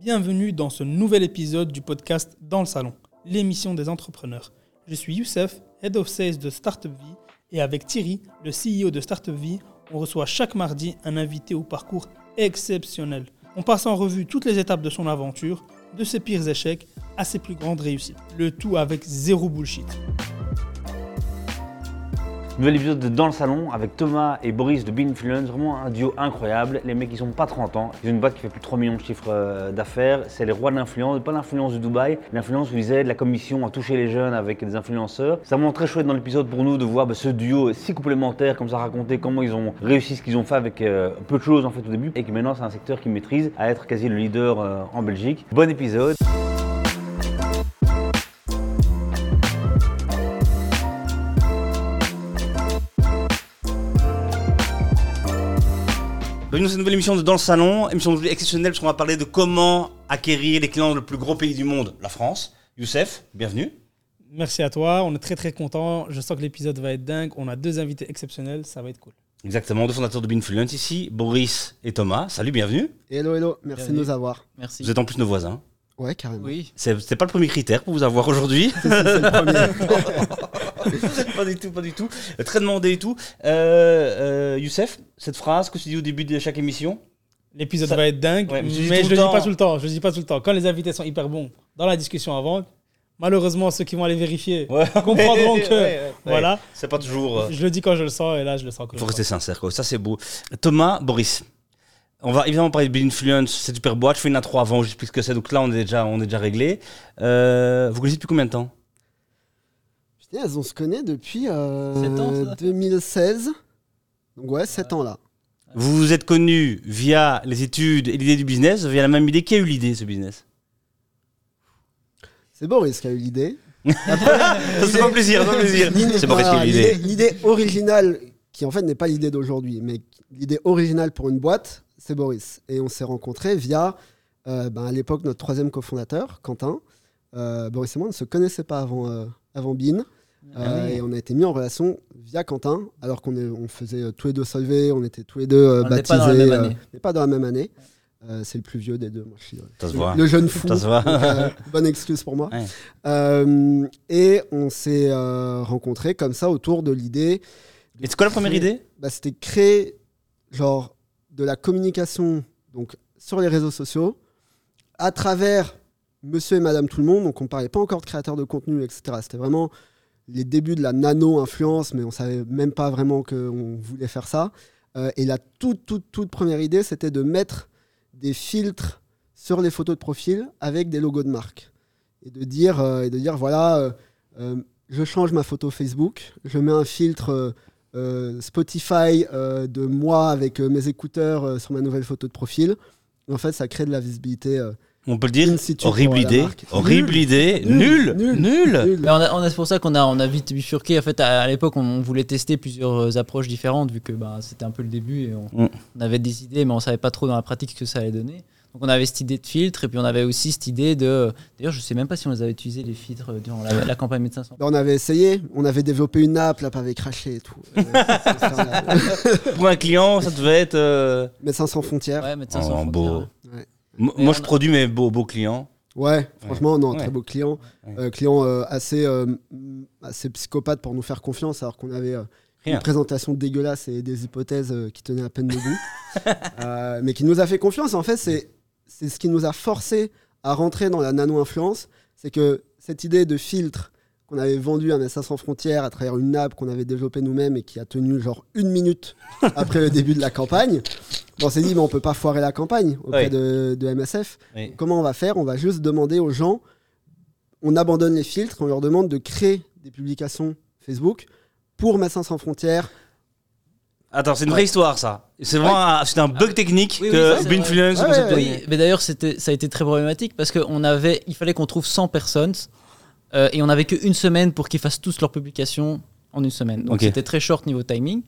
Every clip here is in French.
Bienvenue dans ce nouvel épisode du podcast Dans le Salon, l'émission des entrepreneurs. Je suis Youssef, Head of Sales de Startup Vie, et avec Thierry, le CEO de Startup Vie, on reçoit chaque mardi un invité au parcours exceptionnel. On passe en revue toutes les étapes de son aventure, de ses pires échecs à ses plus grandes réussites. Le tout avec zéro bullshit. Nouvel épisode de Dans le Salon avec Thomas et Boris de Beanfluence, vraiment un duo incroyable. Les mecs, ils ont pas 30 ans, ils ont une boîte qui fait plus de 3 millions de chiffres euh, d'affaires. C'est les rois de l'influence, pas l'influence de Dubaï, l'influence où ils aident la commission à toucher les jeunes avec des influenceurs. C'est vraiment très chouette dans l'épisode pour nous de voir bah, ce duo si complémentaire, comme ça raconter comment ils ont réussi ce qu'ils ont fait avec euh, peu de choses en fait au début et que maintenant c'est un secteur qu'ils maîtrisent à être quasi le leader euh, en Belgique. Bon épisode. Bienvenue dans cette nouvelle émission de Dans le Salon, émission aujourd'hui exceptionnelle parce qu'on va parler de comment acquérir les clients dans le plus gros pays du monde, la France. Youssef, bienvenue. Merci à toi, on est très très content. Je sens que l'épisode va être dingue. On a deux invités exceptionnels, ça va être cool. Exactement, deux fondateurs de Beanfluence ici, Boris et Thomas. Salut, bienvenue. Hello, hello, merci de nous avoir. Merci. Vous êtes en plus nos voisins. Ouais, carrément. Oui. C'est pas le premier critère pour vous avoir aujourd'hui. C'est le premier. pas du tout, pas du tout. Très demandé et tout. Euh, euh, Youssef, cette phrase que tu dis au début de chaque émission? L'épisode Ça- va être dingue, Ouais, mais je dis mais tout je le le dis pas tout le temps. Je le dis pas tout le temps. Quand les invités sont hyper bons dans la discussion avant, malheureusement ceux qui vont aller vérifier Ouais. comprendront que Ouais, ouais, ouais. voilà. C'est pas toujours. euh, Je le dis quand je le sens et là je le sens. Il je faut rester sincère, quoi. Ça, c'est beau. Thomas, Boris. On va évidemment parler de Beanfluence, cette super boîte. Je fais une intro avant, j'explique ce que c'est. Donc là, on est déjà, on est déjà réglé. Euh, vous connaissez depuis combien de temps? Putain, on se connaît depuis euh, ans, ça 2016. Donc ouais, 7 ans là. Vous vous êtes connus via les études et l'idée du business, via la même idée. Qui a eu l'idée, ce business? C'est Boris qui a eu l'idée. Ça fait pas plaisir, plaisir. C'est Boris qui a eu l'idée. l'idée- L'idée originale, qui en fait n'est pas l'idée d'aujourd'hui, mais l'idée originale pour une boîte, c'est Boris. Et on s'est rencontrés via, euh, ben, à l'époque, notre troisième cofondateur, Quentin. Euh, Boris et moi, on ne se connaissait pas avant, euh, avant Bean. Euh, Et on a été mis en relation via Quentin, alors qu'on est- on faisait euh, tous les deux Solvay, on était tous les deux euh, On baptisés. pas dans la même euh, année. mais pas dans la même année. Euh, c'est le plus vieux des deux. Moi, je suis euh, Ça se le- voit. le jeune fou. Donc, euh, bonne excuse pour moi. Ouais. Euh, et on s'est euh, rencontrés comme ça autour de l'idée. Et c'est quoi la première idée? Bah, C'était créer genre de la communication donc sur les réseaux sociaux à travers Monsieur et Madame tout le monde. Donc on parlait pas encore de créateurs de contenu, etc. C'était vraiment les débuts de la nano-influence, mais on savait même pas vraiment qu'on voulait faire ça. Euh, et la toute, toute, toute première idée, c'était de mettre des filtres sur les photos de profil avec des logos de marque. Et de dire, euh, et de dire voilà, euh, je change ma photo Facebook, je mets un filtre Spotify euh, de moi avec euh, mes écouteurs euh, sur ma nouvelle photo de profil. En fait, ça crée de la visibilité. euh, On peut le dire Horrible idée. Horrible Nul. idée. Nul. Nul. Nul. Mais on a, on a- c'est pour ça qu'on a, on a vite bifurqué. En fait, à, à l'époque, on, voulait tester plusieurs euh, approches différentes, vu que bah, c'était un peu le début et on, Mm. on avait des idées, mais on savait pas trop dans la pratique ce que ça allait donner. Donc, on avait cette idée de filtre, et puis on avait aussi cette idée de. D'ailleurs, je sais même pas si on les avait utilisés les filtres euh, durant la, la campagne Médecins sans. On avait essayé, on avait développé une app, l'app avait craché et tout. Euh. Pour un client, ça devait être. euh, Médecins sans frontières. Ouais, Médecins Oh, sans beau. frontières. Ouais. Moi, on je a- produis mes beaux, beaux clients. Ouais, franchement, non, Ouais. très beau client. Ouais. Euh, client euh, assez, assez psychopathe pour nous faire confiance, alors qu'on avait euh, une présentation dégueulasse et des hypothèses euh, qui tenaient à peine debout. Euh, mais qui nous a fait confiance. En fait, c'est c'est ce qui nous a forcé à rentrer dans la nano-influence. C'est que cette idée de filtre qu'on avait vendu à Médecins sans frontières à travers une app qu'on avait développée nous-mêmes et qui a tenu genre une minute après le début de la campagne, on s'est dit, mais on peut pas foirer la campagne auprès Oui. de, de MSF. Oui. Comment on va faire? On va juste demander aux gens, on abandonne les filtres, on leur demande de créer des publications Facebook pour Médecins sans frontières. Attends, c'est une vraie histoire, ça. C'est vraiment un, c'est un bug technique Oui, oui, que ça, concept Ouais, Oui, mais d'ailleurs, c'était, ça a été très problématique parce qu'on avait, il fallait qu'on trouve 100 personnes euh, et on n'avait qu'une semaine pour qu'ils fassent tous leurs publications en une semaine. Donc c'était très short niveau timing.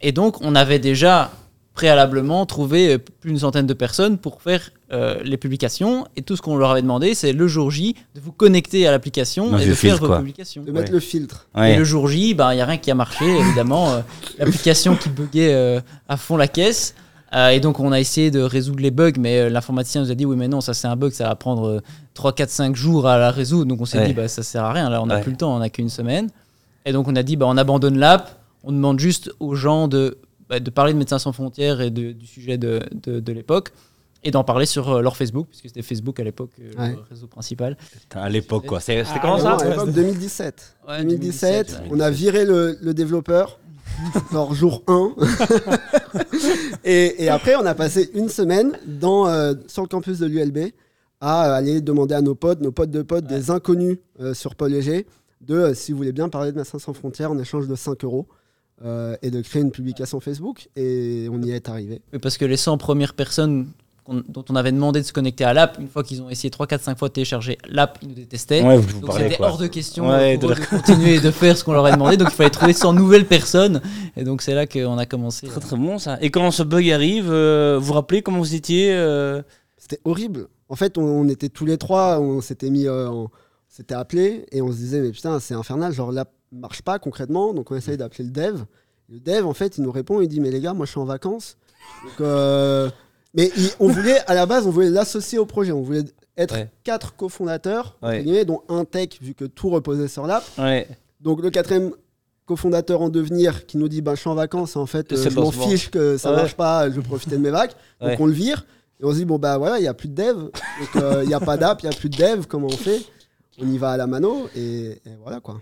Et donc, on avait déjà préalablement trouvé euh, plus d'une centaine de personnes pour faire euh, les publications. Et tout ce qu'on leur avait demandé, c'est le jour J de vous connecter à l'application et de faire filtre, vos quoi. publications. de mettre Ouais. le filtre. Et le jour J, il n'y a rien qui a marché, évidemment. euh, L'application qui buguait euh, à fond la caisse. Euh, et donc on a essayé de résoudre les bugs, mais euh, l'informaticien nous a dit oui mais non ça c'est un bug, ça va prendre euh, 3, 4, 5 jours à la résoudre. Donc on s'est Ouais. dit bah ça sert à rien, là on n'a Ouais. plus le temps, on n'a qu'une semaine. Et donc on a dit bah on abandonne l'app, on demande juste aux gens de, de parler de Médecins sans frontières et de- du sujet de, de, de l'époque et d'en parler sur euh, leur Facebook, puisque c'était Facebook à l'époque euh, Ouais. le réseau principal. À l'époque, quoi. C'est- C'était Ah, comment Non, ça à l'époque, Ouais, 2017. Ouais, 2017, 2017, on a viré le, le développeur, genre jour 1. et, et après, on a passé une semaine dans, euh, sur le campus de l'ULB à euh, aller demander à nos potes, nos potes de potes, des inconnus euh, sur Paul Léger, de euh, si vous voulez bien parler de Médecins sans frontières en échange de 5 euros. Euh, et de créer une publication Facebook et on y est arrivé. Oui, parce que les 100 premières personnes dont on avait demandé de se connecter à l'app, une fois qu'ils ont essayé 3, 4, 5 fois de télécharger l'app, ils nous détestaient. Ouais, vous Donc parlez c'était quoi. hors de question Ouais, pour de eux de continuer de faire ce qu'on leur a demandé. Donc il fallait trouver 100 nouvelles personnes. Et donc c'est là qu'on a commencé. Très très bon ça. Et quand ce bug arrive, euh, vous vous rappelez comment vous étiez euh, C'était horrible. En fait, on, on était tous les trois, on s'était mis, euh, en- on s'était appelé et on se disait mais putain c'est infernal, genre l'app marche pas concrètement, donc on essaye d'appeler le dev. Le dev en fait il nous répond, il dit mais les gars moi je suis en vacances. Donc, euh, mais il- on voulait à la base on voulait l'associer au projet, on voulait être Ouais. quatre cofondateurs, Ouais. dont un tech vu que tout reposait sur l'app. Ouais. Donc le quatrième cofondateur en devenir qui nous dit bah, je suis en vacances en fait euh, je m'en fiche que ça Ouais. marche pas je veux profiter de mes vagues donc on le vire et on se dit bon bah voilà il y a plus de dev donc euh, il y a pas d'app il y a plus de dev comment on fait? On y va à la mano et, et voilà quoi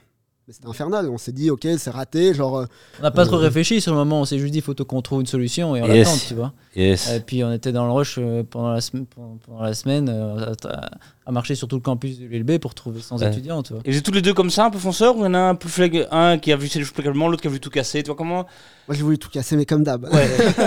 mais c'était infernal on s'est dit ok c'est raté genre euh, On n'a pas trop Euh, réfléchi sur le moment. On s'est juste dit il faut qu'on trouve une solution et on Yes. l'attend, tu vois. Yes. Et puis on était dans le rush euh, pendant la, sem- pendant, pendant la semaine à, à marcher sur tout le campus de l'ULB pour trouver 100 Ouais. étudiants, tu vois. Et êtes tous les deux comme ça, un peu fonceurs Ou il y en a un, peu flag... un qui a vu ses calmement, l'autre qui a vu tout casser Tu vois comment? Moi j'ai voulu tout casser mais comme d'hab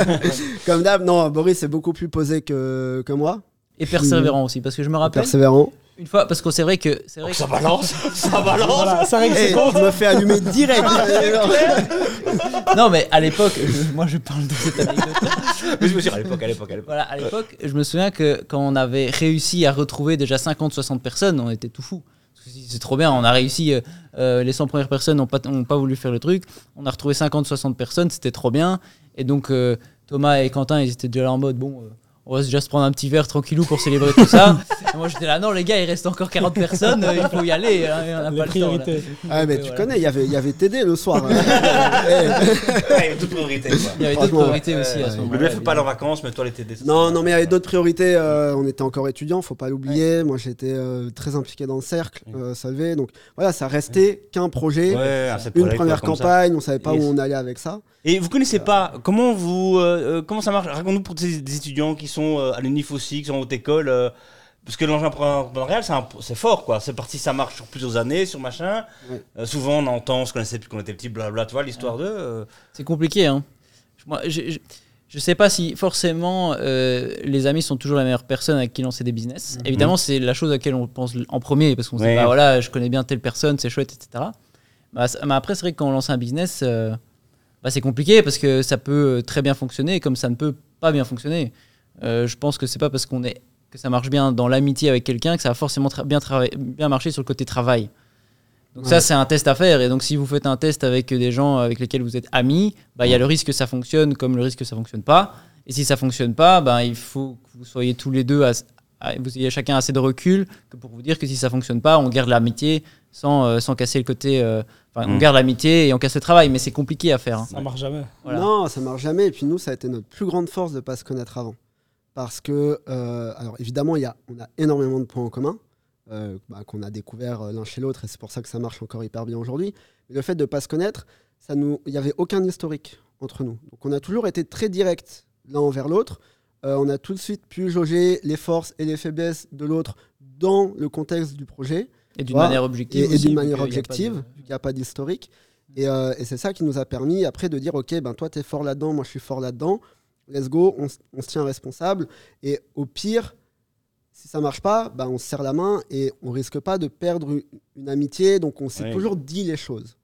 comme d'hab non Boris est beaucoup plus posé que, que moi Et persévérant aussi, parce que je me rappelle persévérant une fois, parce que c'est vrai que c'est vrai que Ça balance Ça balance Voilà, ça règle ses comptes. je me fais allumer direct non mais à l'époque, moi je parle de cette anecdote. Mais je me suis dit, à l'époque, à l'époque, à l'époque. Voilà, à l'époque, je me souviens que quand on avait réussi à retrouver déjà 50-60 personnes, on était tout fou. Parce que si C'est trop bien, on a réussi, euh, euh, les 100 premières personnes n'ont pas, ont pas voulu faire le truc, on a retrouvé 50-60 personnes, c'était trop bien. Et donc euh, Thomas et Quentin, ils étaient déjà là en mode, bon, euh, on va déjà se prendre un petit verre tranquillou pour célébrer tout ça. Et moi j'étais là, non les gars, il reste encore 40 personnes, euh, il faut y aller, hein, on n'a Les pas le temps. là. priorités. ah mais Et tu voilà. connais il y avait il y avait TD le soir Eh, Ouais, toute priorité, quoi. Il y avait d'autres priorités aussi à ce Le moment-là. bluff, pas en vacances, mais toi, l'été des Non, non, mais il y avait d'autres priorités. euh, on était encore étudiants, faut pas l'oublier. Moi, j'étais euh, très impliqué dans le cercle, euh, Salvé. Donc voilà, ça restait qu'un projet, une première ça. campagne. On savait pas Yes. où on allait avec ça. Et vous connaissez pas comment vous comment ça marche? Raconte-nous pour des, des étudiants qui sont euh, à l'UNIF aussi, qui sont en haute école. euh, parce que l'entrepreneuriat, c'est fort, quoi. C'est parti, ça marche sur plusieurs années, sur machin. Ouais. Euh, souvent, on entend, on se connaissait depuis qu'on était petit, blabla, tu vois, l'histoire de. euh, C'est compliqué. Hein. Moi, je, je, je sais pas si forcément euh, les amis sont toujours la meilleure personne avec qui lancer des business. Évidemment, c'est la chose à laquelle on pense en premier parce qu'on se dit Ouais. bah voilà, je connais bien telle personne, c'est chouette, etc. Bah, après, c'est vrai que quand on lance un business, euh, bah, c'est compliqué parce que ça peut très bien fonctionner comme ça ne peut pas bien fonctionner. Euh, je pense que c'est pas parce qu'on est que ça marche bien dans l'amitié avec quelqu'un que ça va forcément tra- bien, bien marcher sur le côté travail. Donc ça, c'est un test à faire. Et donc, si vous faites un test avec des gens avec lesquels vous êtes amis, bah, il y a le risque que ça fonctionne comme le risque que ça fonctionne pas. Et si ça fonctionne pas, ben il faut que vous soyez tous les deux, à- vous ayez chacun assez de recul que pour vous dire que si ça fonctionne pas, on garde l'amitié sans, euh, sans casser le côté. euh, Enfin, on Mm. garde l'amitié et on casse le travail, mais c'est compliqué à faire. hein. Ça marche jamais. Voilà. Non, ça marche jamais. Et puis nous, ça a été notre plus grande force de pas se connaître avant. Parce que, euh, alors évidemment, y a, on a énormément de points en commun euh, bah, qu'on a découvert euh, l'un chez l'autre et c'est pour ça que ça marche encore hyper bien aujourd'hui. Mais le fait de ne pas se connaître, il n'y avait aucun historique entre nous. Donc on a toujours été très direct l'un envers l'autre. Euh, on a tout de suite pu jauger les forces et les faiblesses de l'autre dans le contexte du projet Et d'une manière et, objective. et aussi, d'une manière objective, vu qu'il n'y a pas d'historique. Et, euh, et c'est ça qui nous a permis après de dire, ok, ben toi tu es fort là-dedans, moi je suis fort là-dedans, let's go, on, se tient responsable. Et au pire, si ça marche pas, ben on se serre la main et on risque pas de perdre une, une amitié, donc on s'est Ouais. toujours dit les choses.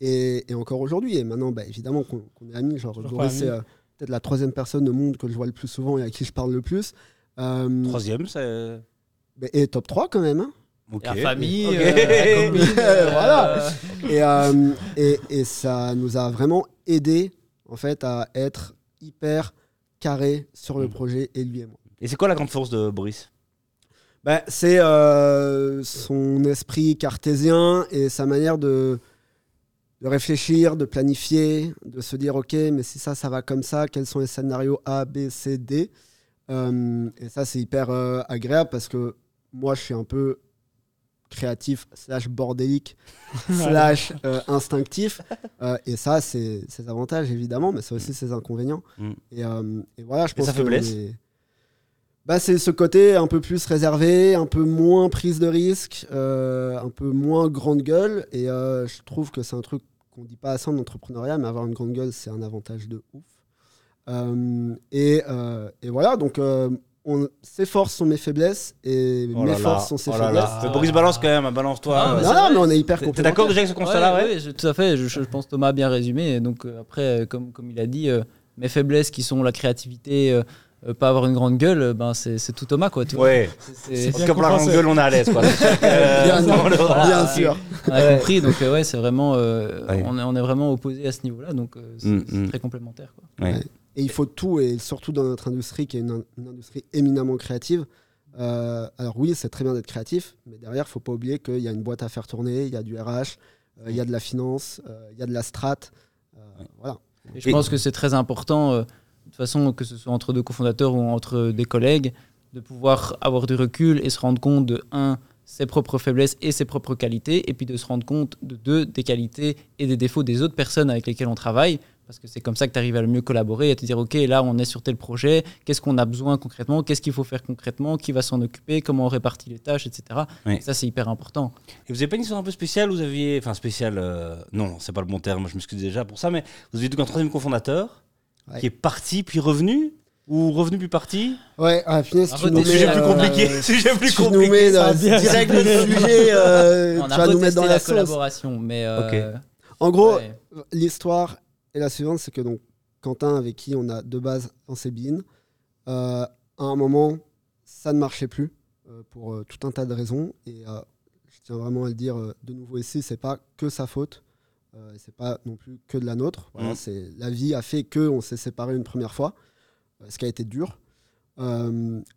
Et, et encore aujourd'hui, et maintenant, bah, évidemment qu'on est amis, genre c'est euh, peut-être la troisième personne au monde que je vois le plus souvent et à qui je parle le plus. Euh, Troisième, c'est. bah, et top 3 quand même. hein. Ok. La famille, euh, la Voilà. Et, euh, et, et ça nous a vraiment aidé en fait à être hyper carré sur le Mm. projet et lui et moi. Et c'est quoi la grande force de Boris? Bah, c'est euh, son esprit cartésien et sa manière de, de réfléchir, de planifier, de se dire ok, mais si ça, ça va comme ça, quels sont les scénarios A, B, C, D? Euh, Et ça, c'est hyper euh, agréable parce que moi, je suis un peu créatif, slash bordélique, slash euh, instinctif. Euh, et ça, c'est ses avantages évidemment, mais c'est aussi ses inconvénients. Mm. Et, euh, et voilà, je Et pense sa que faiblesse est- bah, c'est ce côté un peu plus réservé, un peu moins prise de risque, euh, un peu moins grande gueule. Et euh, je trouve que c'est un truc qu'on dit pas assez en entrepreneuriat, mais avoir une grande gueule, c'est un avantage de ouf. Euh, et, euh, et voilà, donc euh, on, ses forces sont mes faiblesses et Oh mes là là, forces sont ses oh là faiblesses. là. Mais Boris balance quand même, hein, balance-toi. Ah, euh, non, non, mais on est hyper T'es d'accord déjà avec ce constat-là Ouais, ouais, ouais, je- tout à fait. Je, je pense que Thomas a bien résumé. Et donc euh, après, euh, comme, comme il a dit, euh, mes faiblesses qui sont la créativité, euh, euh, pas avoir une grande gueule, ben c'est tout Thomas quoi. Ouais. C'est- tout cas, pour la grande gueule, on est à l'aise. quoi. Euh, Bien, sûr. on a compris. Donc euh, ouais, c'est vraiment, euh, Ouais. on, est, on est vraiment opposés à ce niveau-là. Donc euh, c'est Mm, mm. très complémentaire. Quoi. Et il faut tout, et surtout dans notre industrie qui est une, une industrie éminemment créative. Euh, alors oui, c'est très bien d'être créatif, mais derrière, il faut pas oublier qu'il y a une boîte à faire tourner, il y a du RH, euh, il y a de la finance, euh, il y a de la strat. euh, Voilà. Et je Et- pense que c'est très important, euh, de toute façon, que ce soit entre deux cofondateurs ou entre des collègues, de pouvoir avoir du recul et se rendre compte de, un, ses propres faiblesses et ses propres qualités, et puis de se rendre compte de, deux, des qualités et des défauts des autres personnes avec lesquelles on travaille, parce que c'est comme ça que tu arrives à le mieux collaborer et à te dire, OK, là, on est sur tel projet, qu'est-ce qu'on a besoin concrètement, qu'est-ce qu'il faut faire concrètement, qui va s'en occuper, comment on répartit les tâches, etc. Oui. Et ça, c'est hyper important. Et vous avez pas une histoire un peu spéciale? Vous aviez. Enfin, spéciale. euh, Non, c'est pas le bon terme, je m'excuse déjà pour ça, mais vous aviez donc un troisième cofondateur Ouais. qui est parti puis revenu? Ou revenu puis parti? Ouais, ah, finesse, Un tu nous Sujet plus euh, compliqué. Sujet plus tu nous compliqué. mets ça dans- a bien direct résumé. le sujet, euh, on tu a vas nous mettre dans la, collaboration, mais... euh, En gros, ouais. l'histoire est la suivante, c'est que donc Quentin, avec qui on a de base lancé Bean, euh, à un moment, ça ne marchait plus euh, pour euh, tout un tas de raisons. Et euh, je tiens vraiment à le dire de nouveau ici, c'est pas que sa faute, c'est pas non plus que de la nôtre. Voilà, Mhm. c'est la vie a fait que on s'est séparés une première fois, ce qui a été dur.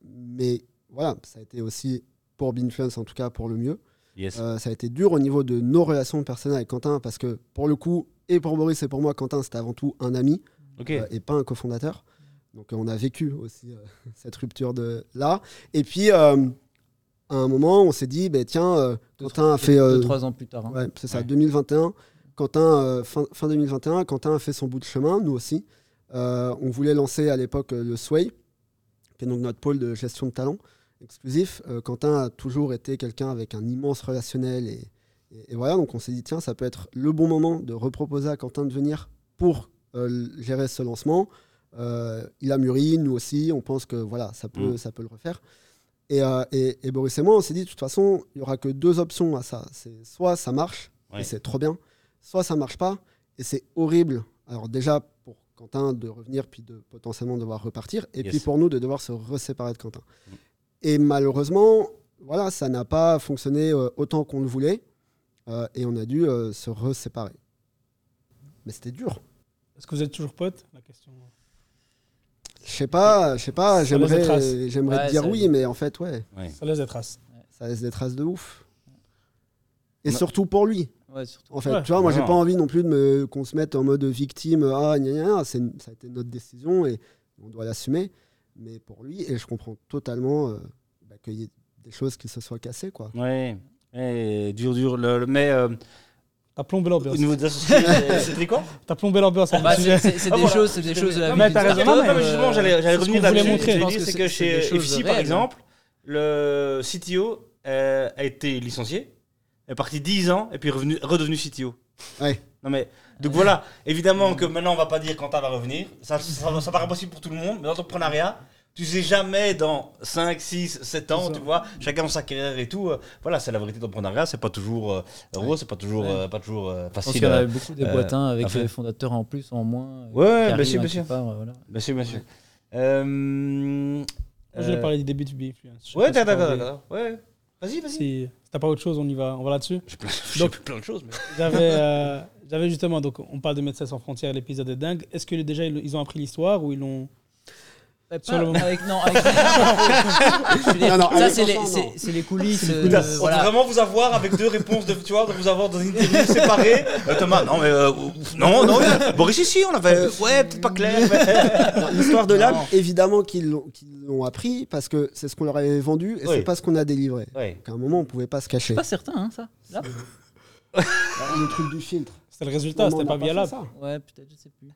Mais voilà, ça a été aussi pour Beanfluence, en tout cas pour le mieux. Yes. Ça a été dur au niveau de nos relations personnelles avec Quentin parce que pour le coup, et pour Boris et pour moi, Quentin c'était avant tout un ami euh, et pas un cofondateur. Donc euh, on a vécu aussi euh, cette rupture de là. Et puis euh, à un moment, on s'est dit, bah, tiens, Deux, Quentin a fait, deux, trois ans plus tard. hein. ouais, c'est ça, Ouais. 2021. Quentin, fin, fin 2021, Quentin a fait son bout de chemin, nous aussi. On voulait lancer à l'époque le Sway, qui est donc notre pôle de gestion de talent exclusif. Quentin a toujours été quelqu'un avec un immense relationnel. Et, et- et voilà, donc on s'est dit, tiens, ça peut être le bon moment de reproposer à Quentin de venir pour euh, gérer ce lancement. Euh, il a mûri, nous aussi, on pense que voilà, ça peut, Mm. ça peut le refaire. Et, euh, et- et Boris et moi, on s'est dit, de toute façon, il n'y aura que deux options à ça. C'est soit ça marche, Ouais. et c'est trop bien, soit ça marche pas, et c'est horrible. Alors déjà, pour Quentin de revenir, puis de potentiellement devoir repartir, et Yes. puis pour nous de devoir se reséparer de Quentin. Mm. Et malheureusement, voilà, ça n'a pas fonctionné autant qu'on le voulait, euh, et on a dû euh, se reséparer. Mais c'était dur. Est-ce que vous êtes toujours potes? La question. Je sais pas, je sais pas, j'aimerais j'aimerais Ouais, te dire ça- oui, mais en fait, ouais, Ouais. Ça laisse des traces. ça laisse des traces de ouf. Et surtout pour lui. Ouais, surtout. En fait, Ouais. tu vois, moi, j'ai pas envie non plus de me qu'on se mette en mode victime. Ah, gna, gna, gna. C'est ça a été notre décision et on doit l'assumer. Mais pour lui, et je comprends totalement euh, bah, qu'il y ait des choses qui se soient cassées, quoi. Ouais. Ouais, dur, dur. Le, le- mais euh, T'as plombé l'ambiance. au niveau des associés, c'est- c'était quoi? T'as plombé l'ambiance. avec Bah, c'est c'est- c'est Ah, des voilà. choses, c'est des choses de la Non, vie mais d'une t'as raison. Non, mais justement, euh, j'allais j'allais c'est ce revenir qu'on voulait là-dessus. montrer. Pense que c'est que c'est des chez choses FC, par réelles. exemple, le CTO euh, a été licencié, est parti 10 ans et puis revenu, redevenu CTO. Ouais. Non mais, donc voilà, évidemment que maintenant on va pas dire quand va revenir, ça, ça, ça paraît possible pour tout le monde, mais dans l'entrepreneuriat, tu sais jamais dans 5, 6, 7 ans, tu vois, chacun dans sa carrière et tout. euh, voilà, c'est la vérité de l'entrepreneuriat, c'est pas toujours euh, heureux, c'est pas toujours, Ouais. euh, pas toujours euh, Je pense facile. qu'il y en euh, a beaucoup des boîtes hein, avec des fondateurs en plus, en moins. Ouais, bien sûr, bien sûr. Bien sûr, bien sûr. Moi, je voulais euh, parler du début du sais Ouais, d'accord. Ouais, vas-y, vas-y. Si si t'as pas autre chose, on y va, on va là-dessus. J'ai plein, Donc- plein de choses. Mais... J'avais, euh, j'avais justement, donc on parle de Médecins sans frontières, l'épisode est dingue. Est-ce que déjà ils, ils ont appris l'histoire ou ils l'ont Ouais, Sur le pas moment. avec, non, avec- Non, non, ça, avec c'est les, enfant, c'est- non. c'est les coulisses. euh, de- on voilà. peut vraiment vous avoir avec deux réponses, de, tu vois, de vous avoir dans une interview séparée. Euh, Thomas, non, mais euh, non, non, Boris, ici, on avait. Ouais, peut-être pas clair. mais- Non, L'histoire de l'âme, Non. évidemment qu'ils l'ont qu'ils l'ont appris parce que c'est ce qu'on leur avait vendu et Oui. c'est pas ce qu'on a délivré. Ouais. Donc à un moment, on pouvait pas se cacher. C'est pas certain, hein, ça. Là Le truc du filtre. C'était le résultat, Non, c'était on pas n'a fait l'app. ça. Ouais, peut-être, je sais plus.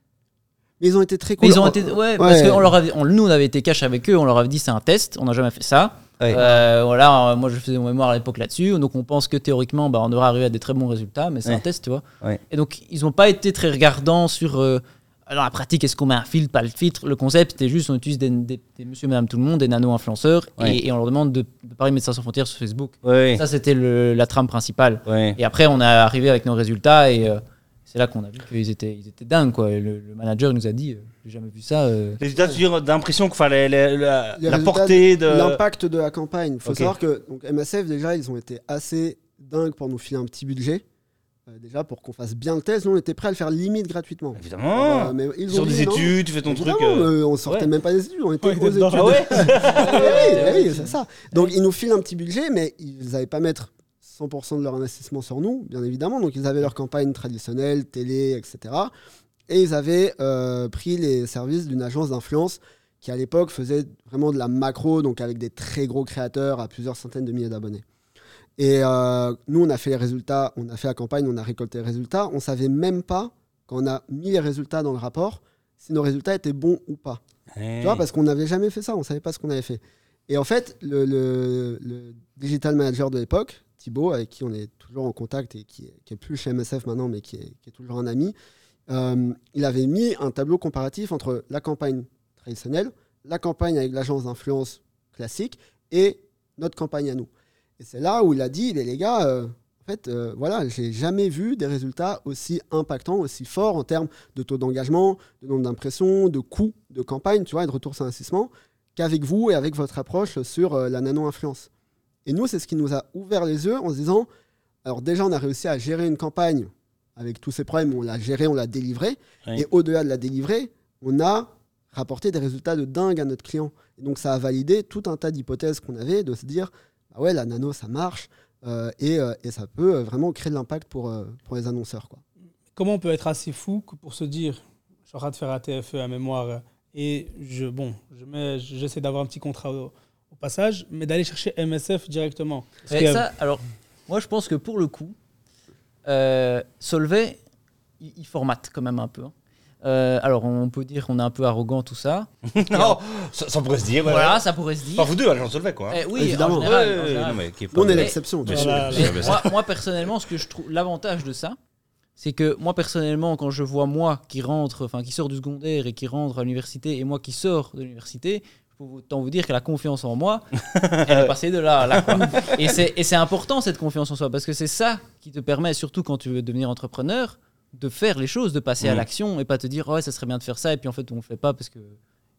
Mais ils ont été très Mais cool. ils ont été, ouais, parce que on leur avait, on- nous on avait été cash avec eux, on leur avait dit c'est un test, on n'a jamais fait ça. Ouais. Euh, voilà, euh, moi je faisais mon mémoire à l'époque là-dessus, donc on pense que théoriquement bah, on devrait arriver à des très bons résultats, mais c'est Ouais. un test, tu vois. Ouais. Et donc ils n'ont pas été très regardants sur euh, alors la pratique, est-ce qu'on met un filtre, pas le filtre? Le concept c'était juste on utilise des, des- des monsieur, madame, tout le monde, des nano-influenceurs, Ouais. et, et on leur demande de, de parler Médecins sans frontières sur Facebook. Ouais. Ça c'était la trame principale. Ouais. Et après, on est arrivé avec nos résultats et euh, c'est là qu'on a vu qu'ils étaient, ils étaient dingues. Quoi. Le, le manager nous a dit euh, J'ai jamais vu ça. euh. Les résultats, tu veux dire d'impression qu'il fallait la, portée de. L'impact de la campagne. Il faut savoir que donc, MSF, déjà, ils ont été assez dingues pour nous filer un petit budget. Euh, déjà, pour qu'on fasse bien le test, nous, on était prêts à le faire limite gratuitement. Évidemment. Euh, mais ils Sur ont des dit non. études, tu fais ton truc. Évidemment, euh, euh, on sortait ouais. même pas des études, on était Ouais, aux études. Ah ouais Ah oui, oui, c'est ça. Donc ils nous filent un petit budget, mais ils n'avaient pas mettre 100% de leur investissement sur nous, bien évidemment. Donc ils avaient leur campagne traditionnelle, télé, etc. Et ils avaient euh, pris les services d'une agence d'influence qui à l'époque faisait vraiment de la macro, donc avec des très gros créateurs à plusieurs centaines de milliers d'abonnés. Et euh, nous, on a fait les résultats, on a fait la campagne, on a récolté les résultats. On savait même pas, quand on a mis les résultats dans le rapport, si nos résultats étaient bons ou pas. Tu vois, parce qu'on n'avait jamais fait ça, on savait pas ce qu'on avait fait. Et en fait, le, le- le digital manager de l'époque, Thibaut, avec qui on est toujours en contact et qui qui est plus chez MSF maintenant, mais qui est, toujours un ami, euh, il avait mis un tableau comparatif entre la campagne traditionnelle, la campagne avec l'agence d'influence classique et notre campagne à nous. Et c'est là où il a dit, les gars, euh, en fait, euh, voilà, j'ai jamais vu des résultats aussi impactants, aussi forts en termes de taux d'engagement, de nombre d'impressions, de coûts de campagne, tu vois, et de retour sur investissement, qu'avec vous et avec votre approche sur la nano-influence. Et nous, c'est ce qui nous a ouvert les yeux en se disant, alors déjà, on a réussi à gérer une campagne avec tous ces problèmes, on l'a géré, on l'a délivré, Oui. et au-delà de la délivrer, on a rapporté des résultats de dingue à notre client. Et donc, ça a validé tout un tas d'hypothèses qu'on avait de se dire, bah ouais, la nano, ça marche, euh, et, euh, et ça peut euh, vraiment créer de l'impact pour, euh, pour les annonceurs. Quoi. Comment on peut être assez fou que pour se dire, je suis en train de faire un TFE à mémoire et je, bon, je j'essaie d'avoir un petit contrat passage, mais d'aller chercher MSF directement. Parce que- ça, alors, moi je pense que pour le coup, euh, Solvay, il, il formate quand même un peu. hein. Euh, alors, on peut dire qu'on est un peu arrogant, tout ça. Non, ça, ça pourrait se dire. Voilà, ouais. ça pourrait se dire. Pas vous deux, Agence Solvay, quoi. Eh oui, Évidemment. en général. Ouais, en ouais, général. non, mais qui est Nous, on est l'exception. Voilà, moi, moi, personnellement, ce que je trouve l'avantage de ça, c'est que moi personnellement, quand je vois moi qui rentre, enfin qui sort du secondaire et qui rentre à l'université, et moi qui sors de l'université, peux autant vous dire que la confiance en moi, elle est passée de là à là. quoi. Et c'est et c'est important cette confiance en soi parce que c'est ça qui te permet, surtout quand tu veux devenir entrepreneur, de faire les choses, de passer à Mhm. l'action et pas te dire ouais ça serait bien de faire ça et puis en fait on le fait pas parce que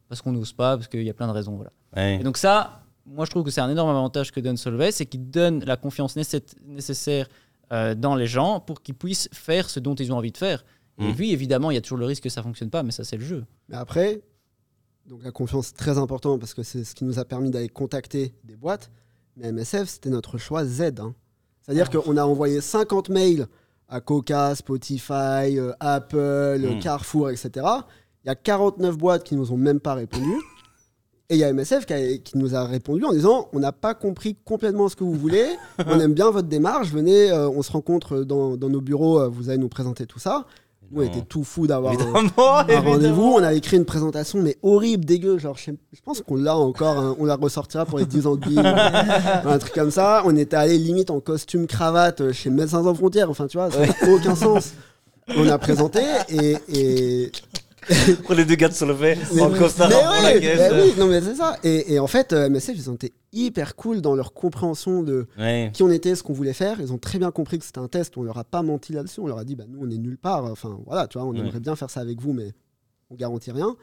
parce qu'on n'ose pas, parce qu'il y a plein de raisons. Voilà. Ouais. Et donc ça, moi je trouve que c'est un énorme avantage que donne Solvay, c'est qu'il donne la confiance nécess- nécessaire euh, dans les gens pour qu'ils puissent faire ce dont ils ont envie de faire. Et Mm. puis évidemment, il y a toujours le risque que ça fonctionne pas, mais ça c'est le jeu. Mais après, donc la confiance c'est très important parce que c'est ce qui nous a permis d'aller contacter des boîtes. Mais MSF, c'était notre choix Z. hein. C'est-à-dire qu'on a envoyé 50 mails à Coca, Spotify, euh, Apple, euh, Mm. Carrefour, etc. Il y a 49 boîtes qui nous ont même pas répondu. Et il y a MSF qui, a- qui nous a répondu en disant on n'a pas compris complètement ce que vous voulez, on aime bien votre démarche, venez, euh, on se rencontre dans, dans nos bureaux, euh, vous allez nous présenter tout ça. Nous, on était tout fous d'avoir un, rendez-vous. On avait écrit une présentation, mais horrible, dégueu. Genre, je, pense qu'on l'a encore, hein, on la ressortira pour les 10 ans de Bill. un truc comme ça. On était allé limite en costume cravate euh, chez Médecins sans frontières. Enfin, tu vois, ça n'a aucun sens. On a présenté et. et... Pour les deux gars de Solvay, Mais, en costard pour la caisse. oui, non, mais c'est ça. Et, et en fait, euh, MSF, ils ont été hyper cool dans leur compréhension de Ouais. qui on était, ce qu'on voulait faire. Ils ont très bien compris que c'était un test. On leur a pas menti là-dessus. On leur a dit, bah, nous, on est nulle part. Enfin, voilà, tu vois, on Ouais. aimerait bien faire ça avec vous, mais on garantit rien.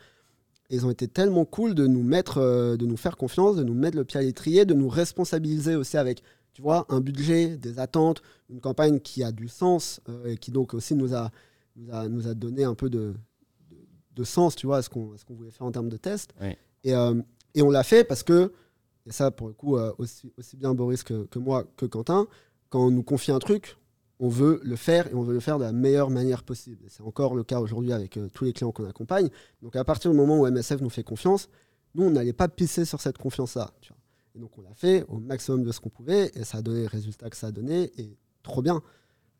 Et ils ont été tellement cool de nous mettre, euh, de nous faire confiance, de nous mettre le pied à l'étrier, de nous responsabiliser aussi avec, tu vois, un budget, des attentes, une campagne qui a du sens euh, et qui donc aussi nous a, nous a, nous a donné un peu de, de, sens, tu vois, à ce qu'on voulait faire en termes de test. Ouais. Et, euh, et on l'a fait parce que, et ça pour le coup, euh, aussi, aussi bien Boris que, que moi, que Quentin, quand on nous confie un truc, on veut le faire et on veut le faire de la meilleure manière possible. C'est encore le cas aujourd'hui avec euh, tous les clients qu'on accompagne. Donc à partir du moment où MSF nous fait confiance, nous, on n'allait pas pisser sur cette confiance-là. Et donc on l'a fait au maximum de ce qu'on pouvait et ça a donné les résultats que ça a donné et trop bien.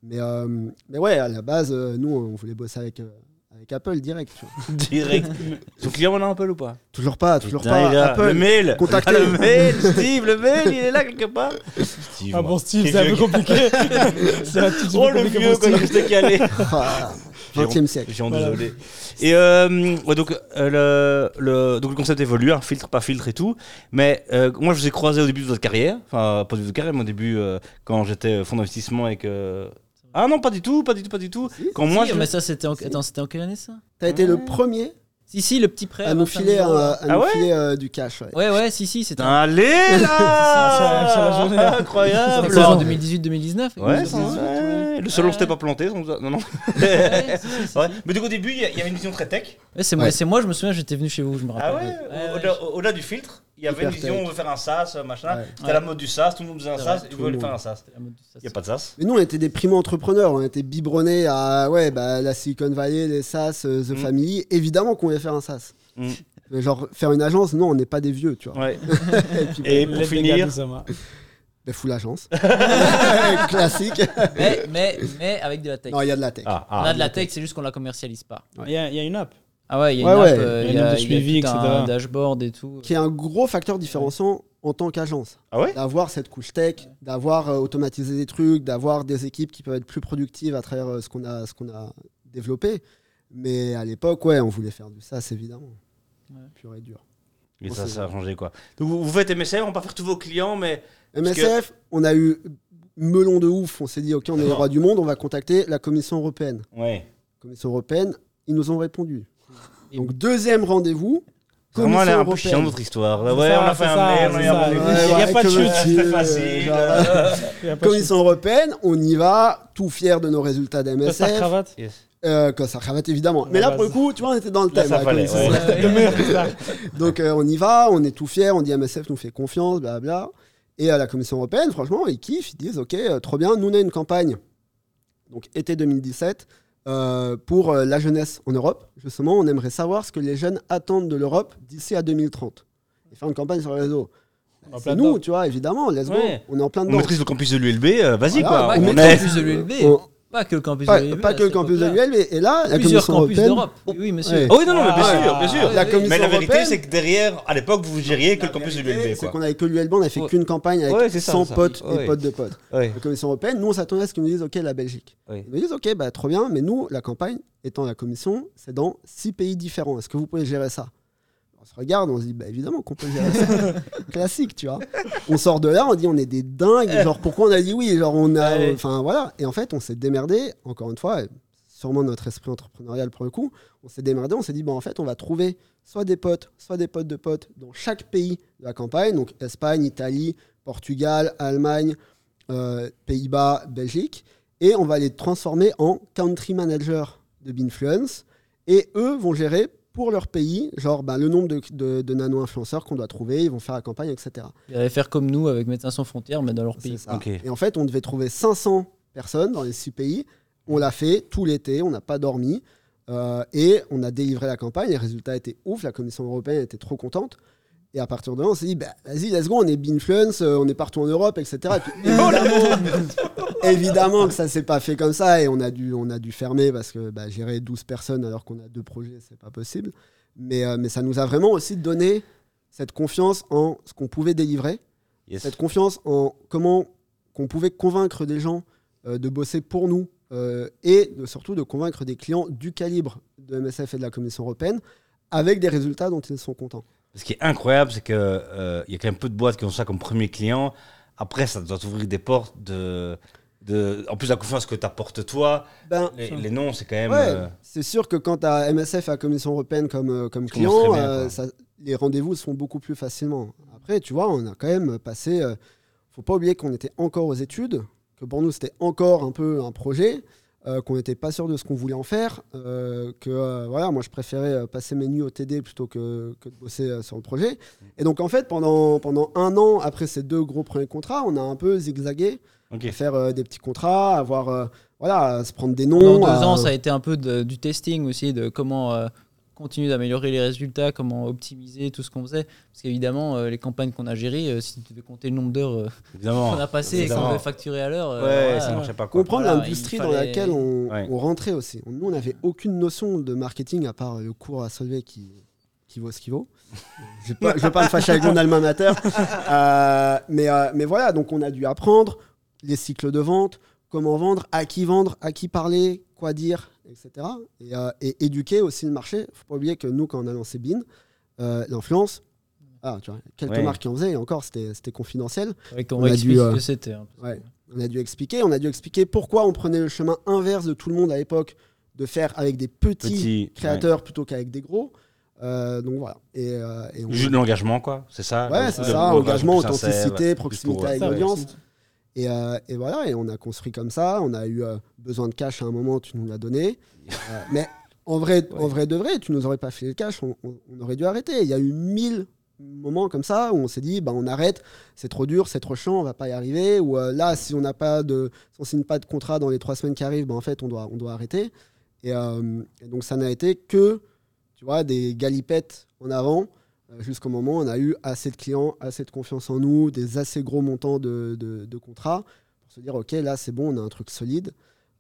Mais, euh, mais ouais, à la base, euh, nous, on voulait bosser avec, euh, avec Apple direct. tu vois. Direct. Son client maintenant Apple ou pas Toujours pas, toujours Putain, pas. il a- Apple, Le mail contactez. Ah, Le mail Steve, le mail, il est là quelque part Steve, Ah moi. bon, Steve, c'est un peu compliqué. c'est un petit peu Oh le compliqué vieux pour quand il Steve. calé Ah, 20e siècle. J'ai honte, Voilà. désolé. Et euh, ouais, donc, euh, le, le, donc le concept évolue, un filtre, pas filtre et tout. Mais euh, moi, je vous ai croisé au début de votre carrière. Enfin, pas du tout de carrière, mais au début, euh, quand j'étais fonds d'investissement et que. Ah non, pas du tout, pas du tout, pas du tout. Si, Quand moi, Si, je. mais ça, c'était en... Attends, c'était en quelle année ça T'as été le premier Si, si, le petit prêt. à nous 25 filer, 000 euros, un- là. à Ah nous ouais filer, euh, du cash. ouais. Ouais, ouais, si, si, c'était en- Allez là journée. Incroyable c'était en 2018-2019. Ouais, ça ça, ouais. le salon s'était pas planté. sans- Non, non. Mais donc au début, il y avait une vision très tech. Ouais, c'est moi, c'est moi, je me souviens, j'étais venu chez vous, je me rappelle. Ah ouais, au-delà du filtre, il y avait une vision, on veut faire un SaaS, machin. Ouais. C'était la mode du SaaS, tout le monde faisait un vrai, ils le faire un SaaS. Il n'y a pas de SaaS. Mais nous, on était des primo-entrepreneurs. On était biberonnés à ouais, bah, la Silicon Valley, les SaaS, euh, The Mm. Family. Évidemment qu'on voulait faire un SaaS. Mm. Mais Genre, faire une agence, non, on n'est pas des vieux, tu vois. Ouais. Et puis, Et pour finir, bah, full agence. Classique. Mais, mais, mais avec de la tech. Non, il y a de la tech. ah, On ah. a de la tech, c'est juste qu'on la commercialise pas. Il y, a- il y a une app. Ah ouais, il y a Ouais, une ouais. app, euh, Il y a une app de il y a suivi, tout etc. un dashboard et tout. Qui est un gros facteur différenciant en tant qu'agence. Ah ouais? D'avoir cette couche tech, d'avoir euh, automatisé des trucs, d'avoir des équipes qui peuvent être plus productives à travers euh, ce qu'on a, ce qu'on a développé. Mais à l'époque, ouais, on voulait faire du SaaS, évidemment. Ouais. Pur et dur. Et ça, ça a changé quoi. Donc vous, vous faites MSF, on va pas faire tous vos clients, mais. MSF, on a eu melon de ouf. On s'est dit, OK, on est les rois du monde, on va contacter la Commission européenne. Ouais. Commission européenne, ils nous ont répondu. Donc, deuxième rendez-vous. Vraiment, elle est un peu chiant votre histoire. Ouais, ça, on a fait un ça, ça. répondu. Il y a- il y a pas de chute. C'est facile. genre, Il y a pas de Commission européenne, on y va, tout fier de nos résultats d'MSF. cravate. Yes. Euh, Costard cravate, évidemment. La Mais là, base. pour le coup, tu vois, on était dans le Là, thème. ça la fallait. Donc, euh, on y va, on est tout fier, on dit MSF nous fait confiance, blablabla. Et à la Commission européenne, franchement, ils kiffent, ils disent, OK, euh, trop bien, nous, on a une campagne, donc été 2017, euh, pour euh, la jeunesse en Europe. Justement, on aimerait savoir ce que les jeunes attendent de l'Europe d'ici à 2030. Et faire une campagne sur les réseaux. C'est nous, dedans. tu vois, évidemment, let's go. Ouais. On est en plein On dedans. maîtrise le campus de l'ULB, euh, vas-y Voilà, quoi. On On le est. campus de l'ULB. On- Pas que le campus Pas, de l'ULB. pas que le campus de l'ULB, et là, la Plusieurs Commission campus européenne. d'Europe. Oui, oui, monsieur. Oh oui, non, non, mais bien Ah, sûr, bien sûr. La Mais la vérité, c'est que derrière, à l'époque, vous gériez que le campus de l'ULB, c'est qu'on avait que l'ULB, on a fait Ouais. qu'une campagne avec Ouais, c'est ça, 100 ça. potes Ouais. et potes de potes. La Commission européenne, nous, on s'attendait à ce qu'ils nous disent, OK, la Belgique. Ils nous disent, OK, bah, trop bien, mais nous, la campagne, étant la Commission, c'est dans six pays différents. Est-ce que vous pouvez gérer ça? On se regarde, on se dit, bah, évidemment qu'on peut gérer ça. Classique, tu vois. On sort de là, on dit, on est des dingues. Genre, pourquoi on a dit oui? Genre, on a. Enfin, voilà. Et en fait, on s'est démerdé, encore une fois, sûrement notre esprit entrepreneurial pour le coup, on s'est démerdé, on s'est dit, bon, en fait, on va trouver soit des potes, soit des potes de potes dans chaque pays de la campagne, donc Espagne, Italie, Portugal, Allemagne, euh, Pays-Bas, Belgique, et on va les transformer en country manager de Binfluence, et eux vont gérer pour leur pays, genre ben, le nombre de, de- de nano-influenceurs qu'on doit trouver, ils vont faire la campagne, etc. Ils allaient faire comme nous avec Médecins sans frontières, mais dans leur pays. Et en fait, on devait trouver 500 personnes dans les six pays. On l'a fait tout l'été, on n'a pas dormi. euh, et on a délivré la campagne. Les résultats étaient ouf. La Commission européenne était trop contente. Et à partir de là, on s'est dit, bah, vas-y, let's go, on est Binfluence, euh, on est partout en Europe, etc. Et puis, évidemment, évidemment que ça s'est pas fait comme ça et on a dû, on a dû fermer parce que bah, gérer 12 personnes alors qu'on a deux projets, c'est pas possible. Mais, euh, mais ça nous a vraiment aussi donné cette confiance en ce qu'on pouvait délivrer Yes. cette confiance en comment qu'on pouvait convaincre des gens euh, de bosser pour nous euh, et de, surtout de convaincre des clients du calibre de MSF et de la Commission européenne avec des résultats dont ils sont contents. Ce qui est incroyable, c'est qu'il y a quand même peu de boîtes qui ont ça comme premier client. Après, ça doit t'ouvrir des portes de, de. En plus, la confiance que t'apportes toi, Ben, les, les noms, c'est quand même. ouais, euh, c'est sûr que quand tu as MSF et la Commission européenne comme, euh, comme client, bien, euh, quoi. ça- les rendez-vous se font beaucoup plus facilement. Après, tu vois, on a quand même passé. euh, faut pas oublier qu'on était encore aux études, que pour nous c'était encore un peu un projet. Euh, qu'on n'était pas sûr de ce qu'on voulait en faire, euh, que euh, voilà, moi je préférais passer mes nuits au TD plutôt que, que de bosser euh, sur le projet. Et donc en fait, pendant, pendant un an, après ces deux gros premiers contrats, on a un peu zigzagué, à faire euh, des petits contrats, avoir, euh, voilà, à se prendre des noms. Pendant deux à- ans, ça a été un peu de- du testing aussi, de comment euh, continuer d'améliorer les résultats, comment optimiser tout ce qu'on faisait. Parce qu'évidemment, euh, les campagnes qu'on a gérées, euh, si tu devais compter le nombre d'heures euh, qu'on a passé et qu'on devait facturer à l'heure, euh, Ouais, voilà. ça marchait pas quoi. comprendre Voilà, l'industrie dans laquelle on, Ouais. on rentrait aussi. Nous, on n'avait aucune notion de marketing à part le cours à Solvay qui, qui vaut ce qu'il vaut. Je ne vais pas me fâcher avec mon alma mater. Euh, mais, euh, mais voilà, donc on a dû apprendre les cycles de vente, comment vendre, à qui vendre, à qui parler, quoi dire, etc. Et, euh, et éduquer aussi le marché. faut pas oublier que nous, quand on a lancé BIN, euh, l'influence, ah, tu vois, quelques Ouais. marques qui en faisaient, et encore, c'était c'était confidentiel. Ouais, qu'on On a dû, ce euh, que c'était. hein. Ouais. On a dû expliquer, on a dû expliquer pourquoi on prenait le chemin inverse de tout le monde à l'époque, de faire avec des petits Petit. créateurs plutôt qu'avec des gros. Euh, donc voilà. Et, euh, et on-. Juste de l'engagement, quoi. C'est ça. Ouais, c'est ça, engagement, authenticité, proximité avec ouais. l'audience. Et, euh, et voilà, et on a construit comme ça. On a eu euh, besoin de cash à un moment, tu nous l'as donné. Euh, mais en vrai, en vrai de vrai, tu nous aurais pas fait le cash, on, on- on aurait dû arrêter. Il y a eu mille moments comme ça où on s'est dit, bah, on arrête, c'est trop dur, c'est trop chiant, on va pas y arriver. Ou là, si on n'a pas de, si on signe pas de contrat dans les trois semaines qui arrivent, bah, en fait, on doit, on doit arrêter. Et, et donc ça n'a été que, tu vois, des galipettes en avant jusqu'au moment où on a eu assez de clients, assez de confiance en nous, des assez gros montants de, de- contrats pour se dire ok là c'est bon, on a un truc solide.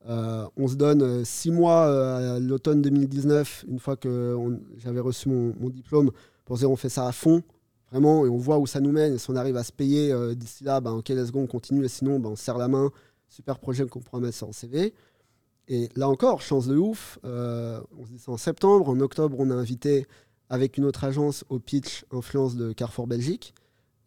Euh, on se donne euh, six mois euh, à l'automne 2019, une fois que j'avais reçu mon, diplôme, pour se dire on fait ça à fond, vraiment, et on voit où ça nous mène. Et si on arrive à se payer euh, d'ici là, ben, ok let's go, on continue, et sinon ben, on serre la main, super projet qu'on pourra mettre sur le CV. Et là encore, chance de ouf, euh, on se dit ça en septembre, en octobre on a invité avec une autre agence au pitch influence de Carrefour Belgique.